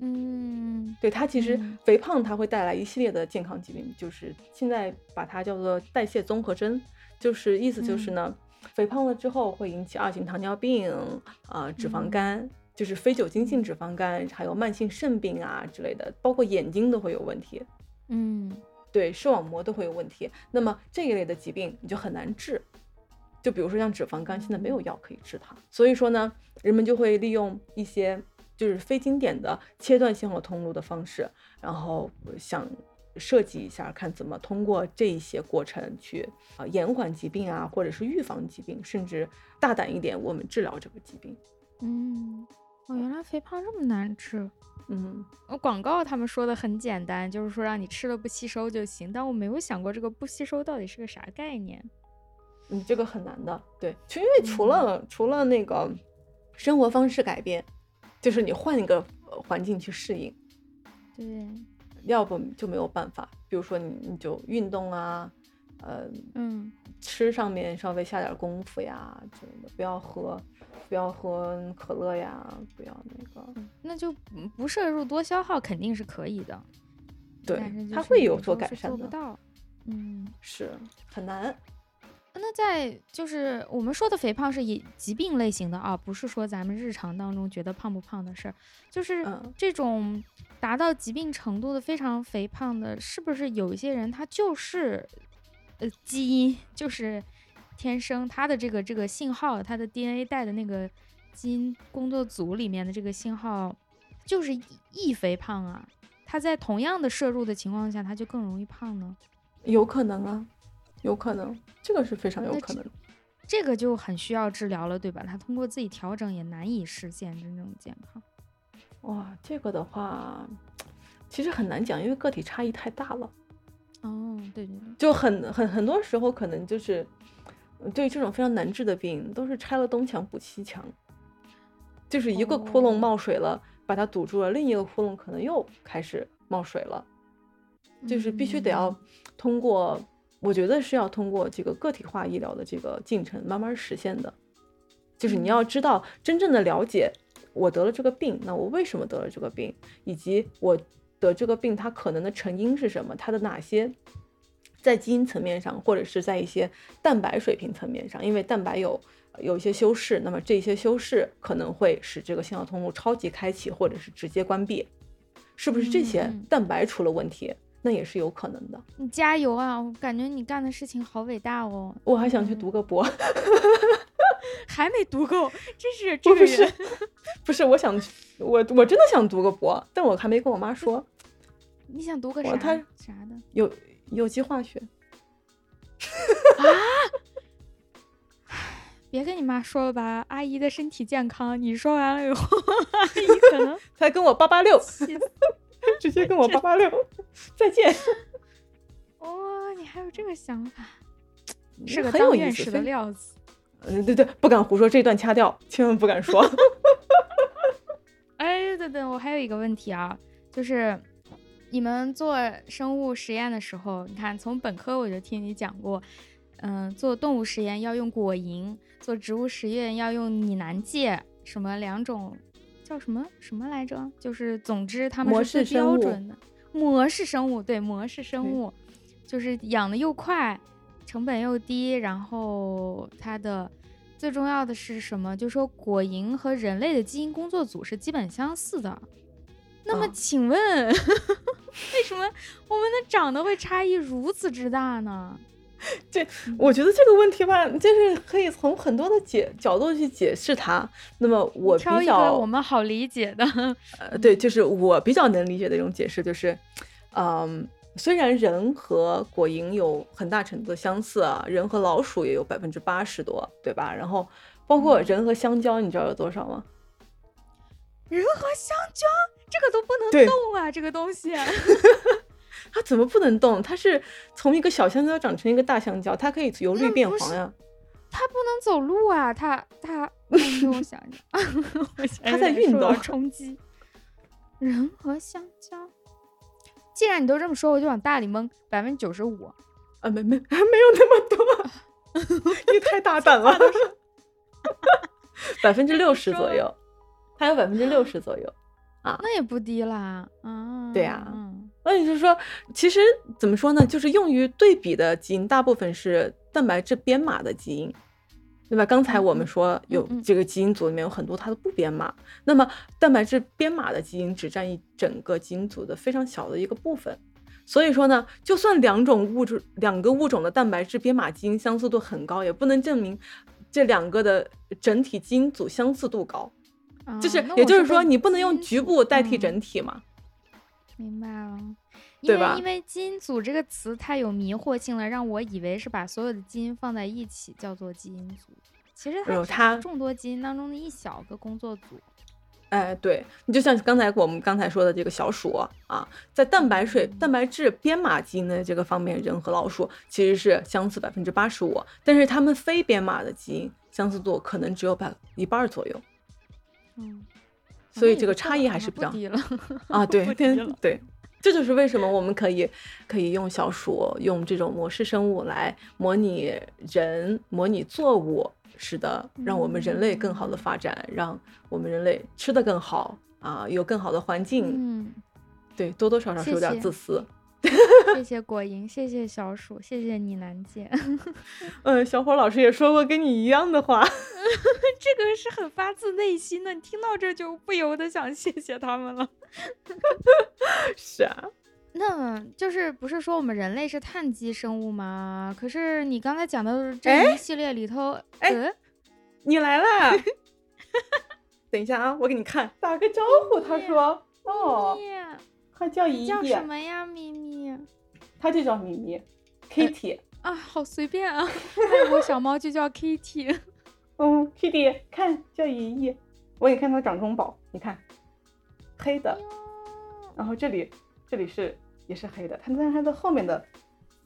嗯，对，它其实肥胖它会带来一系列的健康疾病，就是现在把它叫做代谢综合征，就是意思就是呢。肥胖了之后会引起二型糖尿病啊，脂肪肝，就是非酒精性脂肪肝，还有慢性肾病啊之类的，包括眼睛都会有问题。嗯，对，视网膜都会有问题。那么这一类的疾病你就很难治，就比如说像脂肪肝，现在没有药可以治它。所以说呢，人们就会利用一些就是非经典的切断信号通路的方式，然后想。设计一下，看怎么通过这一些过程去啊延缓疾病啊，或者是预防疾病，甚至大胆一点，我们治疗这个疾病。嗯，哦，原来肥胖这么难治。嗯，我广告他们说的很简单，就是说让你吃了不吸收就行，但我没有想过这个不吸收到底是个啥概念。嗯这个很难的，对，就因为除了除了那个生活方式改变，就是你换一个环境去适应。对。要不就没有办法，比如说你你就运动啊，呃嗯，吃上面稍微下点功夫呀之类的，不要喝，不要喝可乐呀，不要那个，那就不摄入多消耗肯定是可以的，对，它会有所改善的，做不到，嗯，是很难。那在就是我们说的肥胖是以疾病类型的啊，不是说咱们日常当中觉得胖不胖的事儿，就是这种达到疾病程度的非常肥胖的，是不是有一些人他就是呃基因就是天生他的这个这个信号，他的 DNA 带的那个基因工作组里面的这个信号就是易肥胖啊？他在同样的摄入的情况下，他就更容易胖呢？有可能啊。有可能，这个是非常有可能，这个就很需要治疗了，对吧？他通过自己调整也难以实现真正健康。哇，这个的话，其实很难讲，因为个体差异太大了。哦，对对对，就很很很多时候可能就是对这种非常难治的病，都是拆了东墙补西墙，就是一个窟窿冒水了，把它堵住了，另一个窟窿可能又开始冒水了，就是必须得要通过。我觉得是要通过这个个体化医疗的这个进程慢慢实现的，就是你要知道真正的了解我得了这个病，那我为什么得了这个病，以及我得这个病它可能的成因是什么，它的哪些在基因层面上，或者是在一些蛋白水平层面上，因为蛋白有有一些修饰，那么这些修饰可能会使这个信号通路超级开启，或者是直接关闭，是不是这些蛋白出了问题？那也是有可能的。你加油啊！我感觉你干的事情好伟大哦。我还想去读个博，还没读够，真是 这个不是 不是，我想我我真的想读个博，但我还没跟我妈说。你想读个啥？啥的？有有机化学。啊！别跟你妈说了吧，阿姨的身体健康。你说完了以后，阿姨可能才跟我八八六。直接跟我八八六再见。哦，你还有这个想法，是个当院士的料子。嗯，对对，不敢胡说，这段掐掉，千万不敢说。哎，等等，我还有一个问题啊，就是你们做生物实验的时候，你看从本科我就听你讲过，嗯，做动物实验要用果蝇，做植物实验要用拟南芥，什么两种。叫什么什么来着？就是总之他们是最标准的模式生物，对模式生物，就是养的又快，成本又低，然后它的最重要的是什么？就说果蝇和人类的基因工作组是基本相似的。那么请问，为什么我们的长得会差异如此之大呢？这，我觉得这个问题吧，就是可以从很多的解角度去解释它。那么我比较我们好理解的，呃，对，就是我比较能理解的一种解释，就是，嗯，虽然人和果蝇有很大程度的相似啊，人和老鼠也有百分之八十多，对吧？然后包括人和香蕉，你知道有多少吗？人和香蕉，这个都不能动啊，这个东西。它怎么不能动？它是从一个小香蕉长成一个大香蕉，它可以由绿变黄呀。它不能走路啊！它它，我想想，它在运动冲击。人和香蕉，既然你都这么说，我就往大里蒙百分之九十五。啊，没没 没有那么多，你太大胆了。百分之六十左右，还有百分之六十左右。啊，那也不低啦，啊，对呀，那也就是说，其实怎么说呢，就是用于对比的基因大部分是蛋白质编码的基因，对吧？刚才我们说有这个基因组里面有很多它都不编码，那么蛋白质编码的基因只占一整个基因组的非常小的一个部分，所以说呢，就算两种物质两个物种的蛋白质编码基因相似度很高，也不能证明这两个的整体基因组相似度高。就是，也就是说，你不能用局部代替整体嘛？明白了，对吧？因为基因组这个词太有迷惑性了，让我以为是把所有的基因放在一起叫做基因组，其实它是众多基因当中的一小个工作组。哎，对你就像刚才我们刚才说的这个小鼠啊，在蛋白水、蛋白质编码基因的这个方面，人和老鼠其实是相似百分之八十五，但是它们非编码的基因相似度可能只有百一半左右。嗯，所以这个差异还是比较低了啊，对对对，这就是为什么我们可以可以用小鼠用这种模式生物来模拟人、模拟作物，使得让我们人类更好的发展，让我们人类吃的更好啊，有更好的环境。嗯，对，多多少少是有点自私。谢谢 果蝇，谢谢小鼠，谢谢你南姐。嗯，小伙老师也说过跟你一样的话，这个是很发自内心的，你听到这就不由得想谢谢他们了。是啊，那就是不是说我们人类是碳基生物吗？可是你刚才讲的这一系列里头，哎，你来了。等一下啊，我给你看，打个招呼。他说，哦。它叫姨姨，叫什么呀？咪咪，它就叫咪咪，Kitty 啊，好随便啊！外国小猫就叫 Kitty。嗯，Kitty，看叫姨姨，我也看它掌中宝，你看，黑的，然后这里这里是也是黑的，它但是它的后面的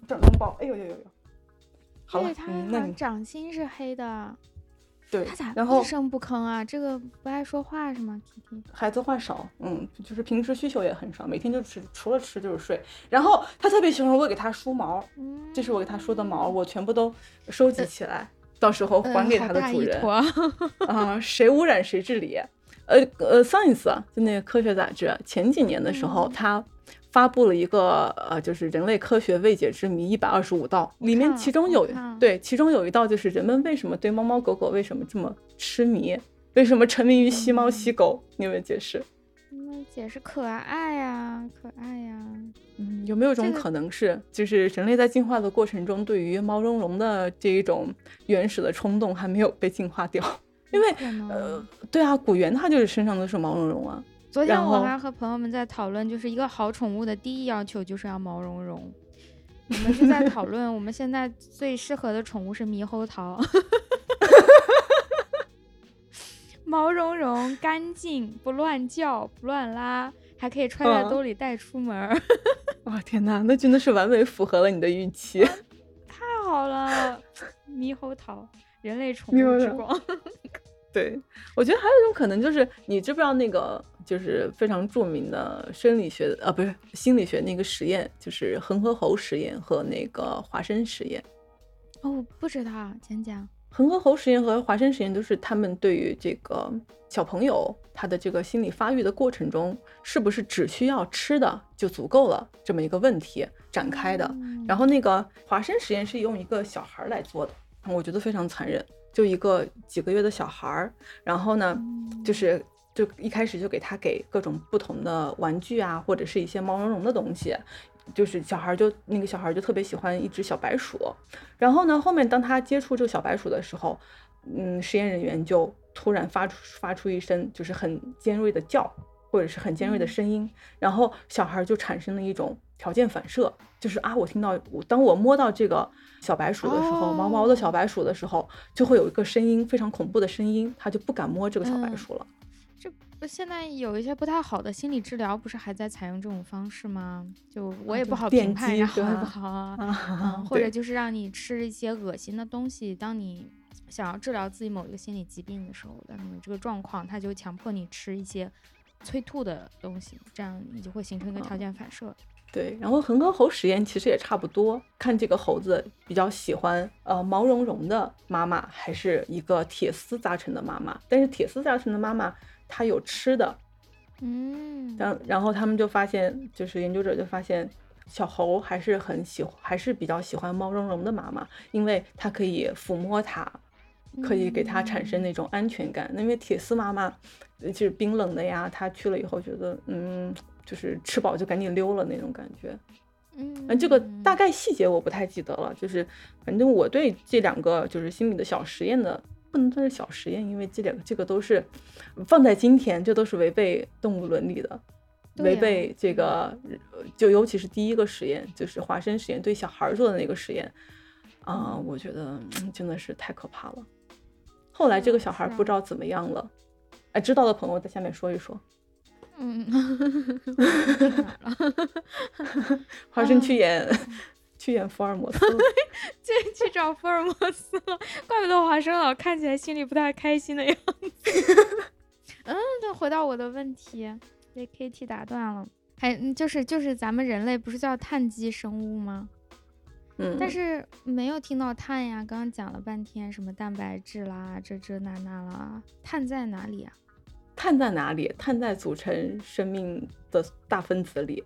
掌中宝，哎呦呦呦呦，好了，那你掌心是黑的。对，他咋然后一声不吭啊？这个不爱说话是吗孩子话少，嗯，就是平时需求也很少，每天就吃，除了吃就是睡。然后他特别喜欢我给他梳毛，这是我给他梳的毛，我全部都收集起来，到时候还给他的主人。啊，谁污染谁治理。呃呃，Science 就那个科学杂志，前几年的时候，它发布了一个呃，就是人类科学未解之谜一百二十五道，里面其中有对，其中有一道就是人们为什么对猫猫狗狗为什么这么痴迷，为什么沉迷于吸猫吸狗？你有没有解释？解释可爱呀，可爱呀。嗯，有没有一种可能是，就是人类在进化的过程中，对于毛茸茸的这一种原始的冲动还没有被进化掉？因为呃，对啊，古猿它就是身上都是毛茸茸啊。昨天我还和朋友们在讨论，就是一个好宠物的第一要求就是要毛茸茸。我们是在讨论，我们现在最适合的宠物是猕猴桃。毛茸茸、干净，不乱叫、不乱拉，还可以揣在兜里带出门。哇，天哪，那真的是完美符合了你的预期。太好了，猕猴桃，人类宠物之光。对，我觉得还有一种可能就是，你知不知道那个就是非常著名的生理学呃，不是心理学那个实验，就是恒河猴实验和那个华生实验。哦，不知道，讲讲。恒河猴实验和华生实验都是他们对于这个小朋友他的这个心理发育的过程中，是不是只需要吃的就足够了这么一个问题展开的。然后那个华生实验是用一个小孩来做的，我觉得非常残忍，就一个几个月的小孩儿，然后呢，就是就一开始就给他给各种不同的玩具啊，或者是一些毛茸茸的东西。就是小孩就那个小孩就特别喜欢一只小白鼠，然后呢，后面当他接触这个小白鼠的时候，嗯，实验人员就突然发出发出一声就是很尖锐的叫，或者是很尖锐的声音，然后小孩就产生了一种条件反射，就是啊，我听到我当我摸到这个小白鼠的时候，毛毛的小白鼠的时候，就会有一个声音非常恐怖的声音，他就不敢摸这个小白鼠了。这现在有一些不太好的心理治疗，不是还在采用这种方式吗？就我也不好评判，然后不好啊，或者就是让你吃一些恶心的东西。当你想要治疗自己某一个心理疾病的时候，当你这个状况，他就强迫你吃一些催吐的东西，这样你就会形成一个条件反射。对，然后恒河猴实验其实也差不多，看这个猴子比较喜欢呃毛茸茸的妈妈，还是一个铁丝扎成的妈妈。但是铁丝扎成的妈妈。它有吃的，嗯，然然后他们就发现，就是研究者就发现，小猴还是很喜，还是比较喜欢毛茸茸的妈妈，因为它可以抚摸它，可以给它产生那种安全感。那因为铁丝妈妈就是冰冷的呀，它去了以后觉得，嗯，就是吃饱就赶紧溜了那种感觉。嗯，这个大概细节我不太记得了，就是反正我对这两个就是心理的小实验的。不能算是小实验，因为这两个这个都是放在今天，这都是违背动物伦理的，违背这个，就尤其是第一个实验，就是华生实验对小孩做的那个实验啊，我觉得真的是太可怕了。后来这个小孩不知道怎么样了，哎，知道的朋友在下面说一说。嗯，华生去演。去演福尔摩斯，去去找福尔摩斯了，怪不得华生老看起来心里不太开心的样子。嗯，对回到我的问题，被 KT 打断了。还就是就是咱们人类不是叫碳基生物吗？嗯，但是没有听到碳呀。刚刚讲了半天什么蛋白质啦，这这那那啦，碳在哪里啊？碳在哪里？碳在组成生命的大分子里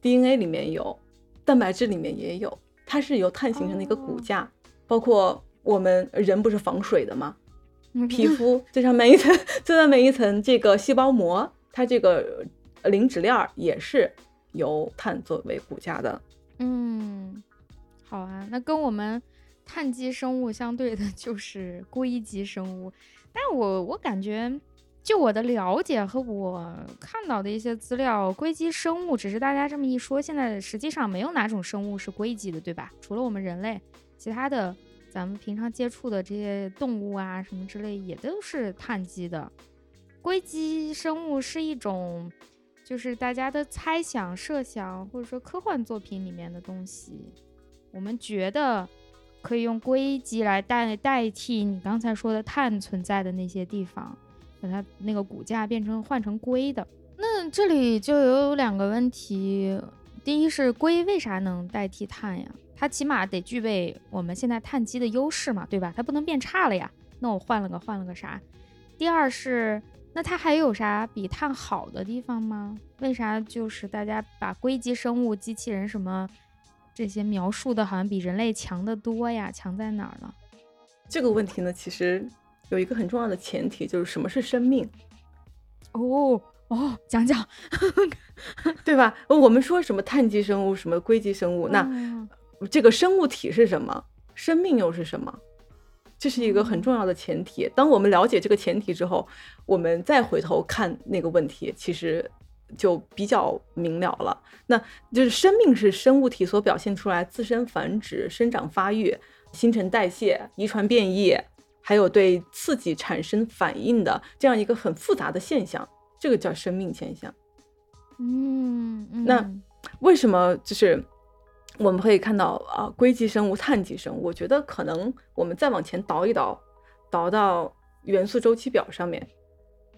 ，DNA 里面有。蛋白质里面也有，它是由碳形成的一个骨架，包括我们人不是防水的吗？皮肤最上面一层，最上面一层这个细胞膜，它这个磷脂链也是由碳作为骨架的。嗯，好啊，那跟我们碳基生物相对的就是硅基生物，但我我感觉。就我的了解和我看到的一些资料，硅基生物只是大家这么一说，现在实际上没有哪种生物是硅基的，对吧？除了我们人类，其他的咱们平常接触的这些动物啊什么之类也都是碳基的。硅基生物是一种，就是大家的猜想、设想或者说科幻作品里面的东西，我们觉得可以用硅基来代代替你刚才说的碳存在的那些地方。把它那个骨架变成换成硅的，那这里就有两个问题。第一是硅为啥能代替碳呀？它起码得具备我们现在碳基的优势嘛，对吧？它不能变差了呀。那我换了个换了个啥？第二是那它还有啥比碳好的地方吗？为啥就是大家把硅基生物、机器人什么这些描述的好像比人类强得多呀？强在哪儿了？这个问题呢，其实有一个很重要的前提，就是什么是生命？哦哦，讲讲，对吧？我们说什么碳基生物，什么硅基生物，那这个生物体是什么？生命又是什么？这是一个很重要的前提。当我们了解这个前提之后，我们再回头看那个问题，其实就比较明了了。那就是生命是生物体所表现出来自身繁殖、生长发育、新陈代谢、遗传变异，还有对刺激产生反应的这样一个很复杂的现象，这个叫生命现象。嗯，那为什么就是？我们可以看到啊，硅基生物、碳基生物，我觉得可能我们再往前倒一倒，倒到元素周期表上面。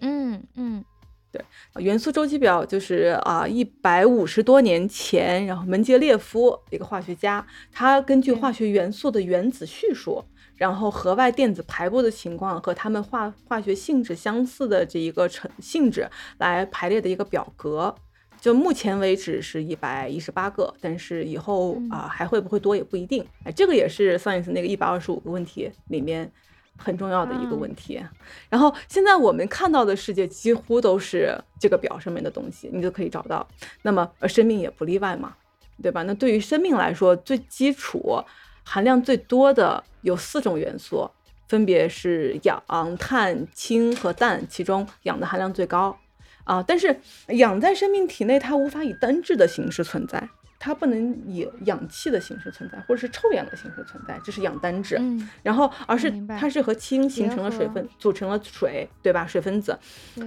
嗯嗯，对，元素周期表就是啊，一百五十多年前，然后门捷列夫一个化学家，他根据化学元素的原子序数，然后核外电子排布的情况和它们化化学性质相似的这一个成性质来排列的一个表格。就目前为止是一百一十八个，但是以后啊还会不会多也不一定。哎，这个也是 Science 那个一百二十五个问题里面很重要的一个问题。然后现在我们看到的世界几乎都是这个表上面的东西，你就可以找到。那么呃，生命也不例外嘛，对吧？那对于生命来说，最基础、含量最多的有四种元素，分别是氧、碳、氢和氮，其中氧的含量最高。啊，但是氧在生命体内，它无法以单质的形式存在，它不能以氧气的形式存在，或者是臭氧的形式存在，这是氧单质。嗯，然后而是它是和氢形成了水分，组成了水，对吧？水分子。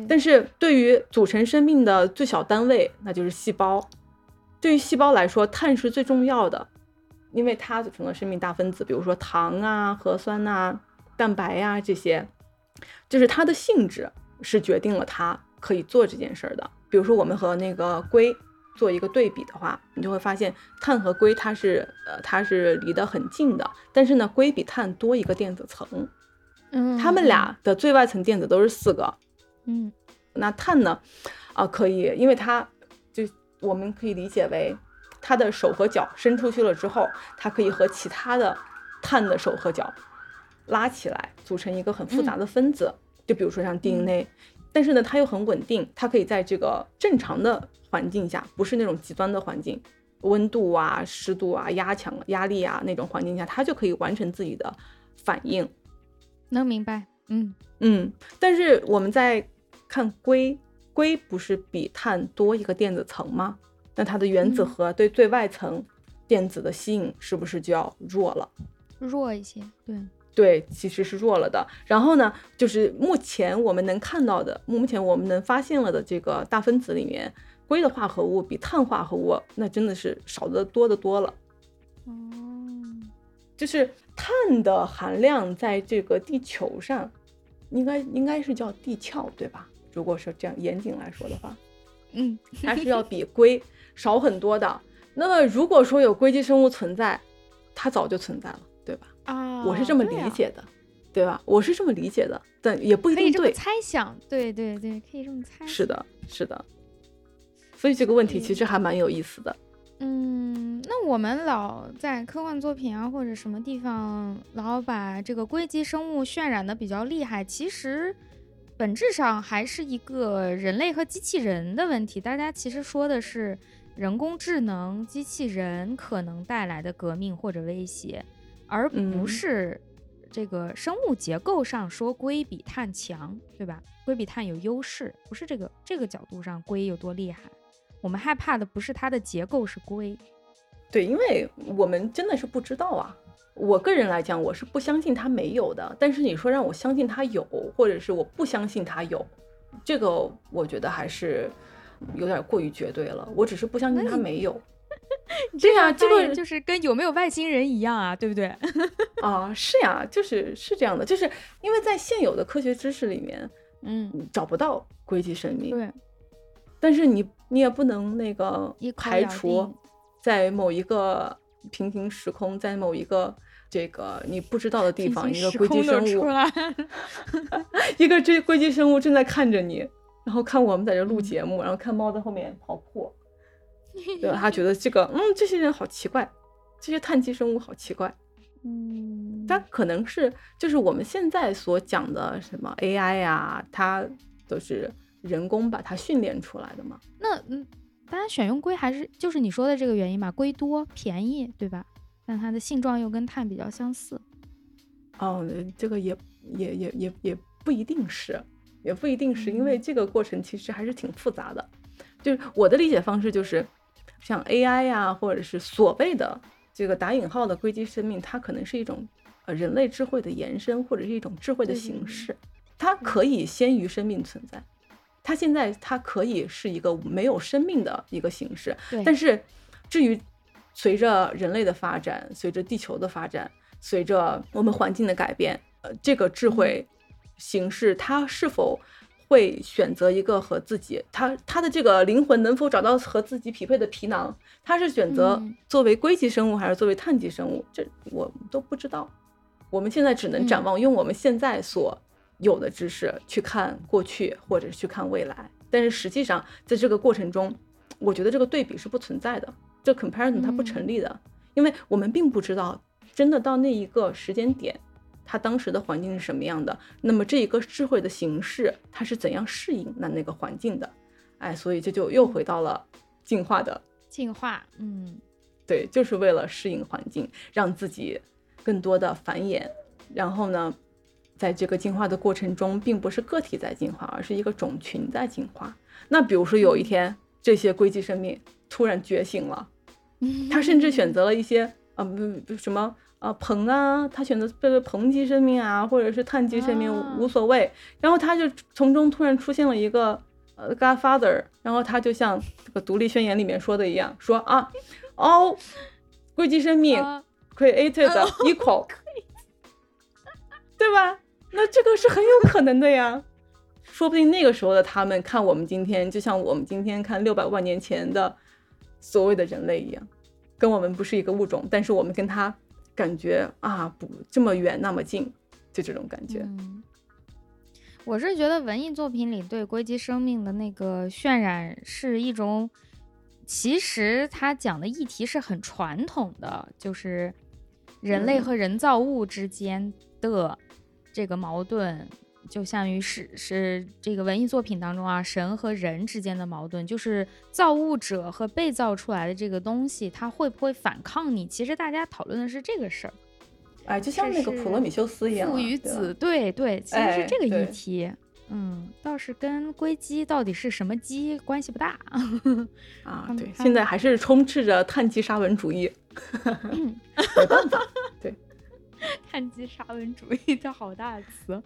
但是对于组成生命的最小单位，那就是细胞。对于细胞来说，碳是最重要的，因为它组成了生命大分子，比如说糖啊、核酸呐、蛋白呀这些，就是它的性质是决定了它。可以做这件事儿的，比如说我们和那个硅做一个对比的话，你就会发现碳和硅它是呃它是离得很近的，但是呢硅比碳多一个电子层，嗯，它们俩的最外层电子都是四个，嗯，那碳呢？啊可以，因为它就我们可以理解为它的手和脚伸出去了之后，它可以和其他的碳的手和脚拉起来，组成一个很复杂的分子，就比如说像 DNA。但是呢，它又很稳定，它可以在这个正常的环境下，不是那种极端的环境，温度啊、湿度啊、压强、压力啊那种环境下，它就可以完成自己的反应。能明白？嗯嗯。但是我们在看硅，硅不是比碳多一个电子层吗？那它的原子核对最外层电子的吸引是不是就要弱了？弱一些，对。对，其实是弱了的。然后呢，就是目前我们能看到的，目前我们能发现了的这个大分子里面，硅的化合物比碳化合物那真的是少的多的多了。哦，就是碳的含量在这个地球上，应该应该是叫地壳，对吧？如果是这样严谨来说的话，嗯，它是要 比硅少很多的。那么如果说有硅基生物存在，它早就存在了。对吧？啊，我是这么理解的，对吧？我是这么理解的，但也不一定对。猜想，对对对，可以这么猜。是的，是的。所以这个问题其实还蛮有意思的。嗯，那我们老在科幻作品啊或者什么地方老把这个硅基生物渲染的比较厉害，其实本质上还是一个人类和机器人的问题。大家其实说的是人工智能、机器人可能带来的革命或者威胁。而不是这个生物结构上说硅比碳强，对吧？硅比碳有优势，不是这个这个角度上硅有多厉害。我们害怕的不是它的结构是硅，对，因为我们真的是不知道啊。我个人来讲，我是不相信它没有的。但是你说让我相信它有，或者是我不相信它有，这个我觉得还是有点过于绝对了。我只是不相信他没有。对呀，这个就是跟有没有外星人一样啊，对不对？啊，是呀，就是是这样的，就是因为在现有的科学知识里面，嗯，找不到硅基生命。对，但是你你也不能那个排除，在某一个平行时空，在某一个这个你不知道的地方，一个硅基生物，一个这硅基生物正在看着你，然后看我们在这录节目，然后看猫在后面跑酷，对吧？他觉得这个，嗯，这些人好奇怪，这些碳基生物好奇怪，嗯，但可能是就是我们现在所讲的什么 AI 呀，它都是人工把它训练出来的嘛？那嗯。大家选用硅还是就是你说的这个原因吧？硅多便宜，对吧？但它的性状又跟碳比较相似。哦，这个也也也也也不一定是，也不一定是因为这个过程其实还是挺复杂的。就是我的理解方式就是，像 AI 呀，或者是所谓的这个打引号的硅基生命，它可能是一种呃人类智慧的延伸，或者是一种智慧的形式，它可以先于生命存在。它现在它可以是一个没有生命的一个形式，但是至于随着人类的发展，随着地球的发展，随着我们环境的改变，呃，这个智慧形式他是否会选择一个和自己，他他的这个灵魂能否找到和自己匹配的皮囊？他是选择作为硅基生物还是作为碳基生物？这我们都不知道。我们现在只能展望，用我们现在所。有的知识去看过去，或者是去看未来，但是实际上在这个过程中，我觉得这个对比是不存在的，这 comparison 它不成立的，因为我们并不知道真的到那一个时间点，它当时的环境是什么样的，那么这一个智慧的形式它是怎样适应那那个环境的，哎，所以这就又回到了进化的进化，嗯，对，就是为了适应环境，让自己更多的繁衍，然后呢？在这个进化的过程中，并不是个体在进化，而是一个种群在进化。那比如说有一天，这些硅基生命突然觉醒了，它甚至选择了一些呃不不什么呃硼啊，他选择这个硼基生命啊，或者是碳基生命无所谓。然后他就从中突然出现了一个呃 Godfather，然后他就像这个独立宣言里面说的一样，说啊，all 硅基生命 created equal，对吧？那这个是很有可能的呀，说不定那个时候的他们看我们今天，就像我们今天看六百万年前的所谓的人类一样，跟我们不是一个物种，但是我们跟他感觉啊，不这么远那么近，就这种感觉。我是觉得文艺作品里对硅基生命的那个渲染是一种，其实他讲的议题是很传统的，就是人类和人造物之间的。这个矛盾就像于是是这个文艺作品当中啊，神和人之间的矛盾，就是造物者和被造出来的这个东西，它会不会反抗你？其实大家讨论的是这个事儿，哎，就像那个普罗米修斯一样，父与子，对对，其实是这个议题。嗯，倒是跟硅基到底是什么基关系不大啊。对，现在还是充斥着碳基沙文主义，没办法，对。碳基沙文主义，这好大词，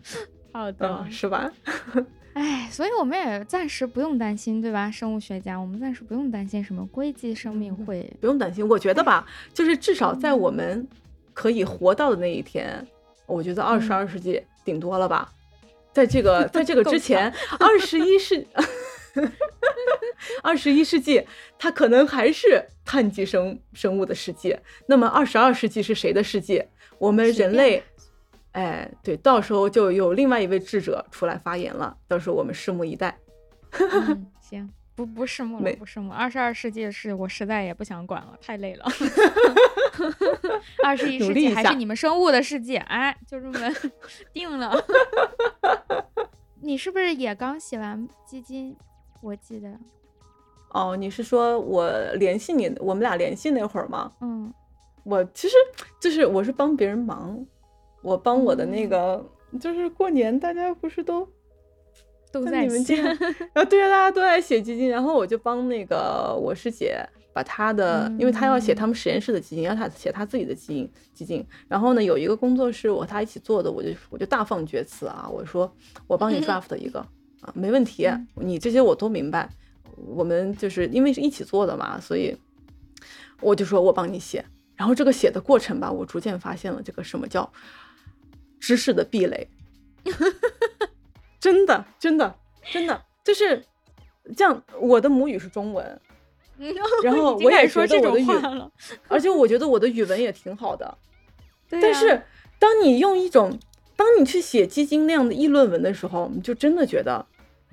好的，是吧？哎，所以我们也暂时不用担心，对吧？生物学家，我们暂时不用担心什么硅基生命会，不用担心。我觉得吧，就是至少在我们可以活到的那一天，我觉得二十二世纪顶多了吧。在这个，在这个之前，二十一世，二十一世纪，它可能还是碳基生生物的世界。那么二十二世纪是谁的世界？我们人类，哎，对，到时候就有另外一位智者出来发言了，到时候我们拭目以待。行，不不拭目了，不拭目。二十二世纪的事，我实在也不想管了，太累了。二十一世纪还是你们生物的世界，哎，就这么 定了。你是不是也刚洗完基金？我记得。哦，你是说我联系你，我们俩联系那会儿吗？嗯。我其实就是我是帮别人忙，我帮我的那个就是过年大家不是都都在你们家 啊？对啊，大家都在写基金，然后我就帮那个我师姐把她的，因为她要写他们实验室的基金，要她写她自己的基金基金。然后呢，有一个工作是我和她一起做的，我就我就大放厥词啊，我说我帮你 draft 一个啊，没问题，你这些我都明白。我们就是因为是一起做的嘛，所以我就说我帮你写。然后这个写的过程吧，我逐渐发现了这个什么叫知识的壁垒，真的，真的，真的，就是这样。我的母语是中文，然后我也说觉得我的语，而且我觉得我的语文也挺好的。但是当你用一种，当你去写基金那样的议论文的时候，你就真的觉得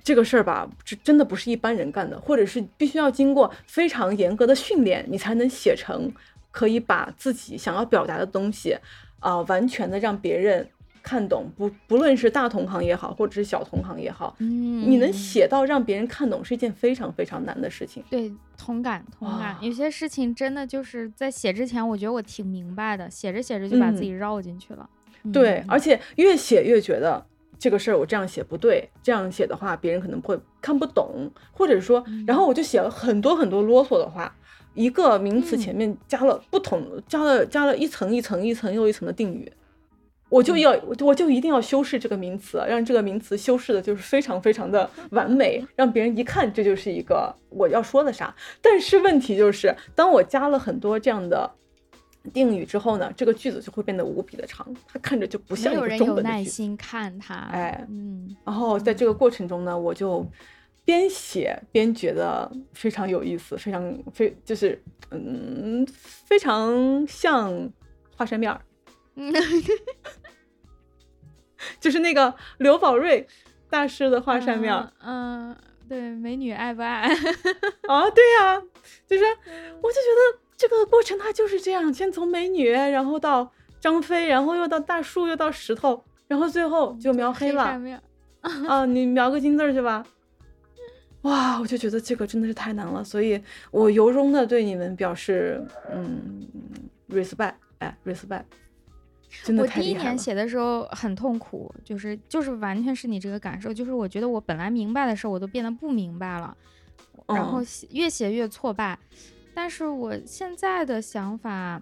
这个事儿吧，这真的不是一般人干的，或者是必须要经过非常严格的训练，你才能写成可以把自己想要表达的东西啊，完全的让别人。看懂不不论是大同行也好，或者是小同行也好，嗯，你能写到让别人看懂是一件非常非常难的事情。对，同感同感。有些事情真的就是在写之前，我觉得我挺明白的，写着写着就把自己绕进去了。对，而且越写越觉得这个事儿我这样写不对，这样写的话别人可能会看不懂，或者说，然后我就写了很多很多啰嗦的话，一个名词前面加了不同，加了加了一层一层一层又一层的定语。我就要，我就一定要修饰这个名词，让这个名词修饰的就是非常非常的完美，让别人一看这就是一个我要说的啥。但是问题就是，当我加了很多这样的定语之后呢，这个句子就会变得无比的长，它看着就不像一个中文的句子。耐心看它，哎，嗯。然后在这个过程中呢，我就边写边觉得非常有意思，非常非就是嗯，非常像华山面儿。嗯，就是那个刘宝瑞大师的华山面儿嗯，对，美女爱不爱？啊，对呀，就是我就觉得这个过程它就是这样，先从美女，然后到张飞，然后又到大树，又到石头，然后最后就描黑了。啊，你描个金字去吧。哇，我就觉得这个真的是太难了，所以我由衷的对你们表示，嗯，respect，哎，respect。我第一年写的时候很痛苦，就是就是完全是你这个感受，就是我觉得我本来明白的事儿我都变得不明白了，然后越写越挫败。但是我现在的想法，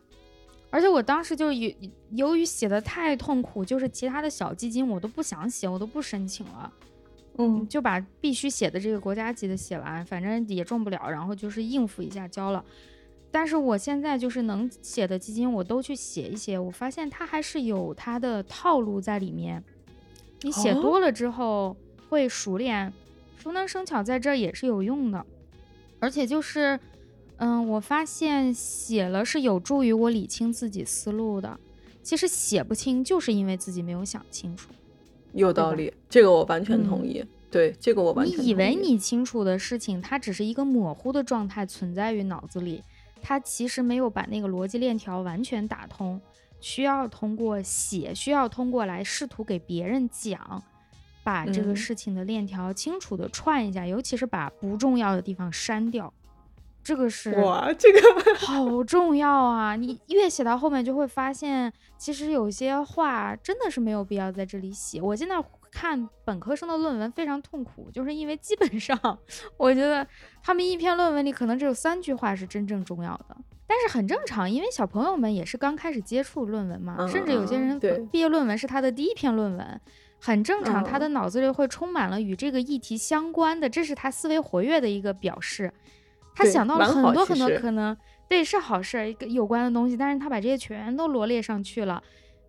而且我当时就由由于写的太痛苦，就是其他的小基金我都不想写，我都不申请了，嗯，就把必须写的这个国家级的写完，反正也中不了，然后就是应付一下交了。但是我现在就是能写的基金，我都去写一写。我发现它还是有它的套路在里面。你写多了之后会熟练，熟能生巧，在这儿也是有用的。而且就是，嗯，我发现写了是有助于我理清自己思路的。其实写不清就是因为自己没有想清楚。有道理，这个我完全同意。对，这个我完全。你以为你清楚的事情，它只是一个模糊的状态存在于脑子里。它其实没有把那个逻辑链条完全打通，需要通过写，需要通过来试图给别人讲，把这个事情的链条清楚的串一下，尤其是把不重要的地方删掉，这个是哇，这个 好重要啊！你越写到后面就会发现，其实有些话真的是没有必要在这里写。我现在。看本科生的论文非常痛苦，就是因为基本上，我觉得他们一篇论文里可能只有三句话是真正重要的，但是很正常，因为小朋友们也是刚开始接触论文嘛，甚至有些人毕业论文是他的第一篇论文，很正常，他的脑子里会充满了与这个议题相关的，这是他思维活跃的一个表示，他想到了很多很多可能，对，是好事，一个有关的东西，但是他把这些全都罗列上去了，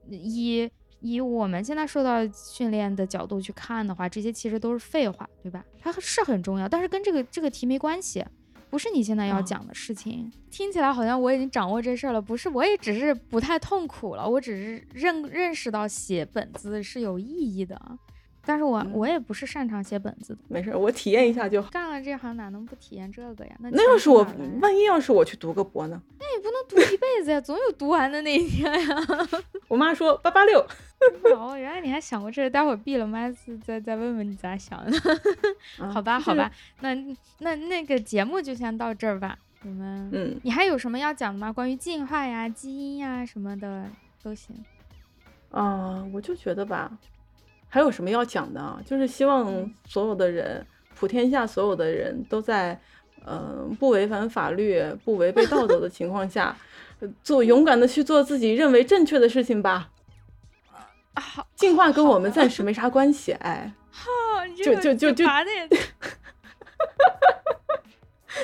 以。以我们现在受到训练的角度去看的话，这些其实都是废话，对吧？它是很重要，但是跟这个这个题没关系，不是你现在要讲的事情。听起来好像我已经掌握这事儿了，不是，我也只是不太痛苦了，我只是认认识到写本子是有意义的。但是我我也不是擅长写本子的，没事，我体验一下就好。干了这行哪能不体验这个呀？那那要是我，万一要是我去读个博呢？那也不能读一辈子呀，总有读完的那一天呀。我妈说八八六。哦，原来你还想过这，待会儿闭了麦再再问问你咋想的。好吧，好吧，那那那个节目就先到这儿吧。我们，嗯，你还有什么要讲的吗？关于进化呀、基因呀什么的都行。啊，我就觉得吧。还有什么要讲的啊？就是希望所有的人，普天下所有的人都在，呃，不违反法律、不违背道德的情况下，做勇敢的去做自己认为正确的事情吧。好，进化跟我们暂时没啥关系，哎。好，就就就就。哈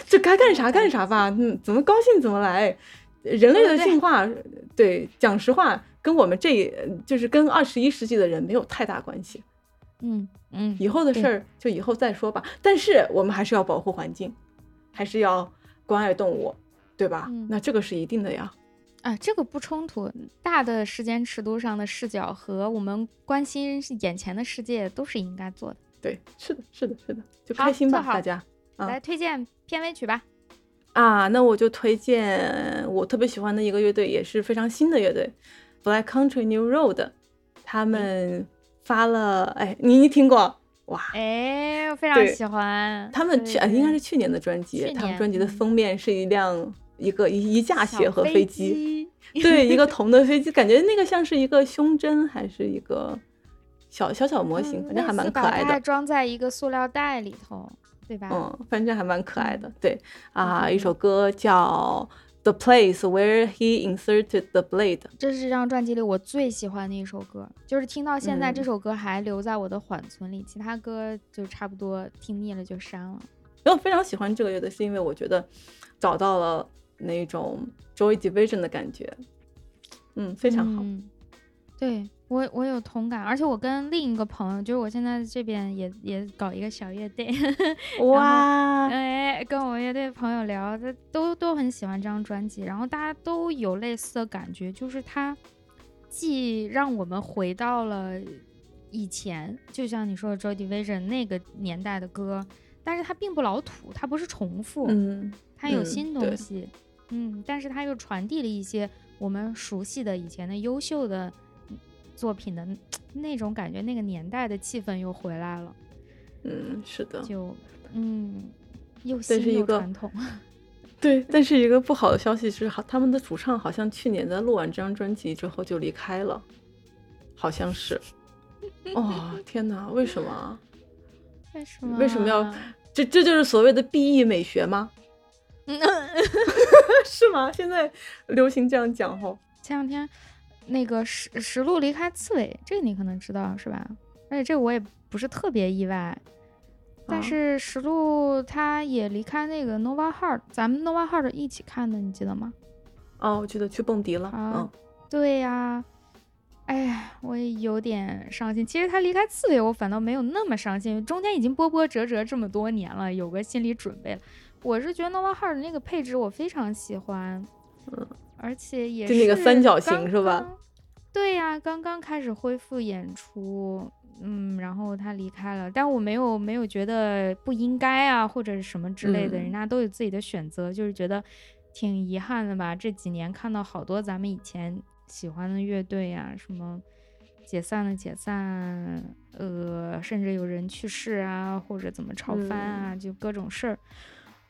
就该干啥 干啥吧，嗯，怎么高兴怎么来。人类的进化，对，讲实话。跟我们这就是跟二十一世纪的人没有太大关系，嗯嗯，以后的事儿就以后再说吧。但是我们还是要保护环境，还是要关爱动物，对吧？嗯那这个是一定的呀。啊，这个不冲突。大的时间尺度上的视角和我们关心眼前的世界都是应该做的。对，是的，是的，是的，就开心吧，大家。啊来推荐片尾曲吧。啊，那我就推荐我特别喜欢的一个乐队，也是非常新的乐队，Black Country New Road。他们发了，哎，你你听过？哇，哎，我非常喜欢。他们对去啊应该是去年的专辑，他们专辑的嗯封面是一辆一个一一架小雪和飞机，机，对，一个 铜的飞机，感觉那个像是一个胸针还是一个小小小模型，嗯反正还蛮可爱的。它装在一个塑料袋里头，对吧？嗯，反正还蛮可爱的。对啊，一首歌叫《The Place Where He Inserted the Blade》。这是这张专辑里我最喜欢的一首歌，就是听到现在这嗯首歌还留在我的缓存里，其他歌就差不多听腻了就删了。没有非常喜欢这个乐队，是因为我觉得找到了那种 Joy Division 的感觉，嗯，非常好。嗯、对我我有同感，而且我跟另一个朋友，就是我现在这边也也搞一个小乐队，哇，哎，跟我乐队朋友聊，他都都很喜欢这张专辑，然后大家都有类似的感觉，就是它既让我们回到了以前，就像你说的 Joy Division 那个年代的歌，但是它并不老土，它不是重复，嗯，它有嗯新东西，嗯，但是它又传递了一些我们熟悉的以前的优秀的作品的那种感觉，那个年代的气氛又回来了，嗯，是的，就嗯，又是一个又传统。对。但是一个不好的消息是，好，他们的主唱好像去年在录完这张专辑之后就离开了，好像是。哦，天哪，为什么？为什么？为什么要？这这就是所谓的 BE 美学吗？嗯，是吗？现在流行这样讲吼。前两天那个石石路离开刺猬，这个你可能知道是吧？而且这个我也不是特别意外。但啊是石路他也离开那个 Nova Heart，咱们 Nova Heart 一起看的，你记得吗？哦，我记得去蹦迪了。啊嗯，对呀，哎呀，我也有点伤心。其实他离开刺猬，我反倒没有那么伤心，中间已经波波折折这么多年了，有个心理准备了。我是觉得 Nova Heart 那个配置我非常喜欢，嗯，而且也就是那个三角形刚是吧刚？对呀，刚刚开始恢复演出，嗯，然后他离开了，但我没有没有觉得不应该啊，或者是什么之类的，嗯人家都有自己的选择，就是觉得挺遗憾的吧。这几年看到好多咱们以前喜欢的乐队呀、什么解散了解散，呃，甚至有人去世啊，或者怎么炒翻啊，就各种事儿。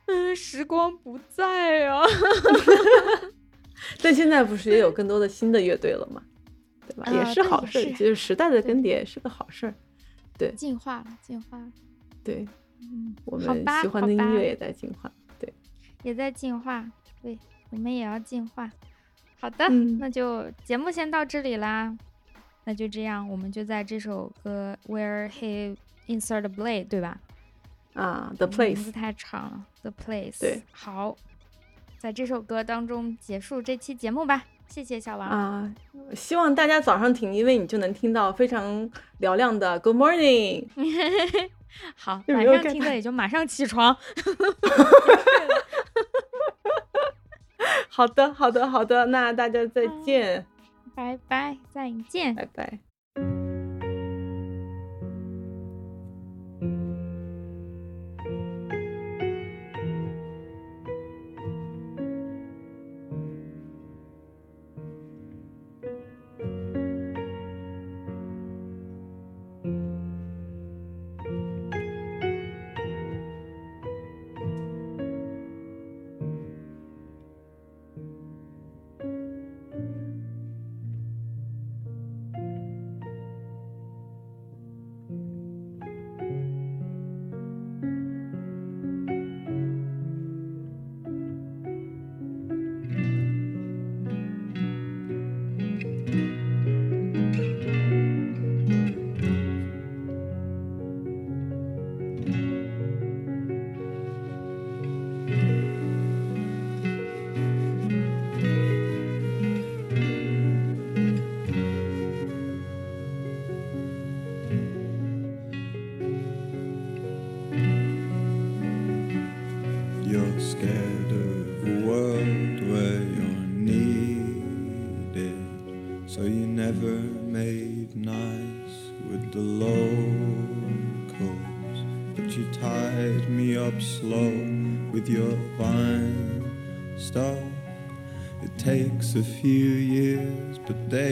嗯，时光不再啊。但现在不是也有更多的新的乐队了吗？对吧？啊也是好事，是就是时代的更迭也是个好事儿。进化了，进化了。对嗯，我们喜欢的音乐也在进化。对，也在进化，对我们也要进化。好的，嗯那就节目先到这里啦。那就这样，我们就在这首歌《Where He Insert the Blade》，对吧啊，The Place，太长了，《The Place》。对，好，在这首歌当中结束这期节目吧。谢谢小王。啊，希望大家早上听，因为你就能听到非常嘹亮的 Good Morning。好，有晚上听的也就马上起床。好的，好的，好的，那大家再嗯见，拜拜，再见。拜拜。A few years, but they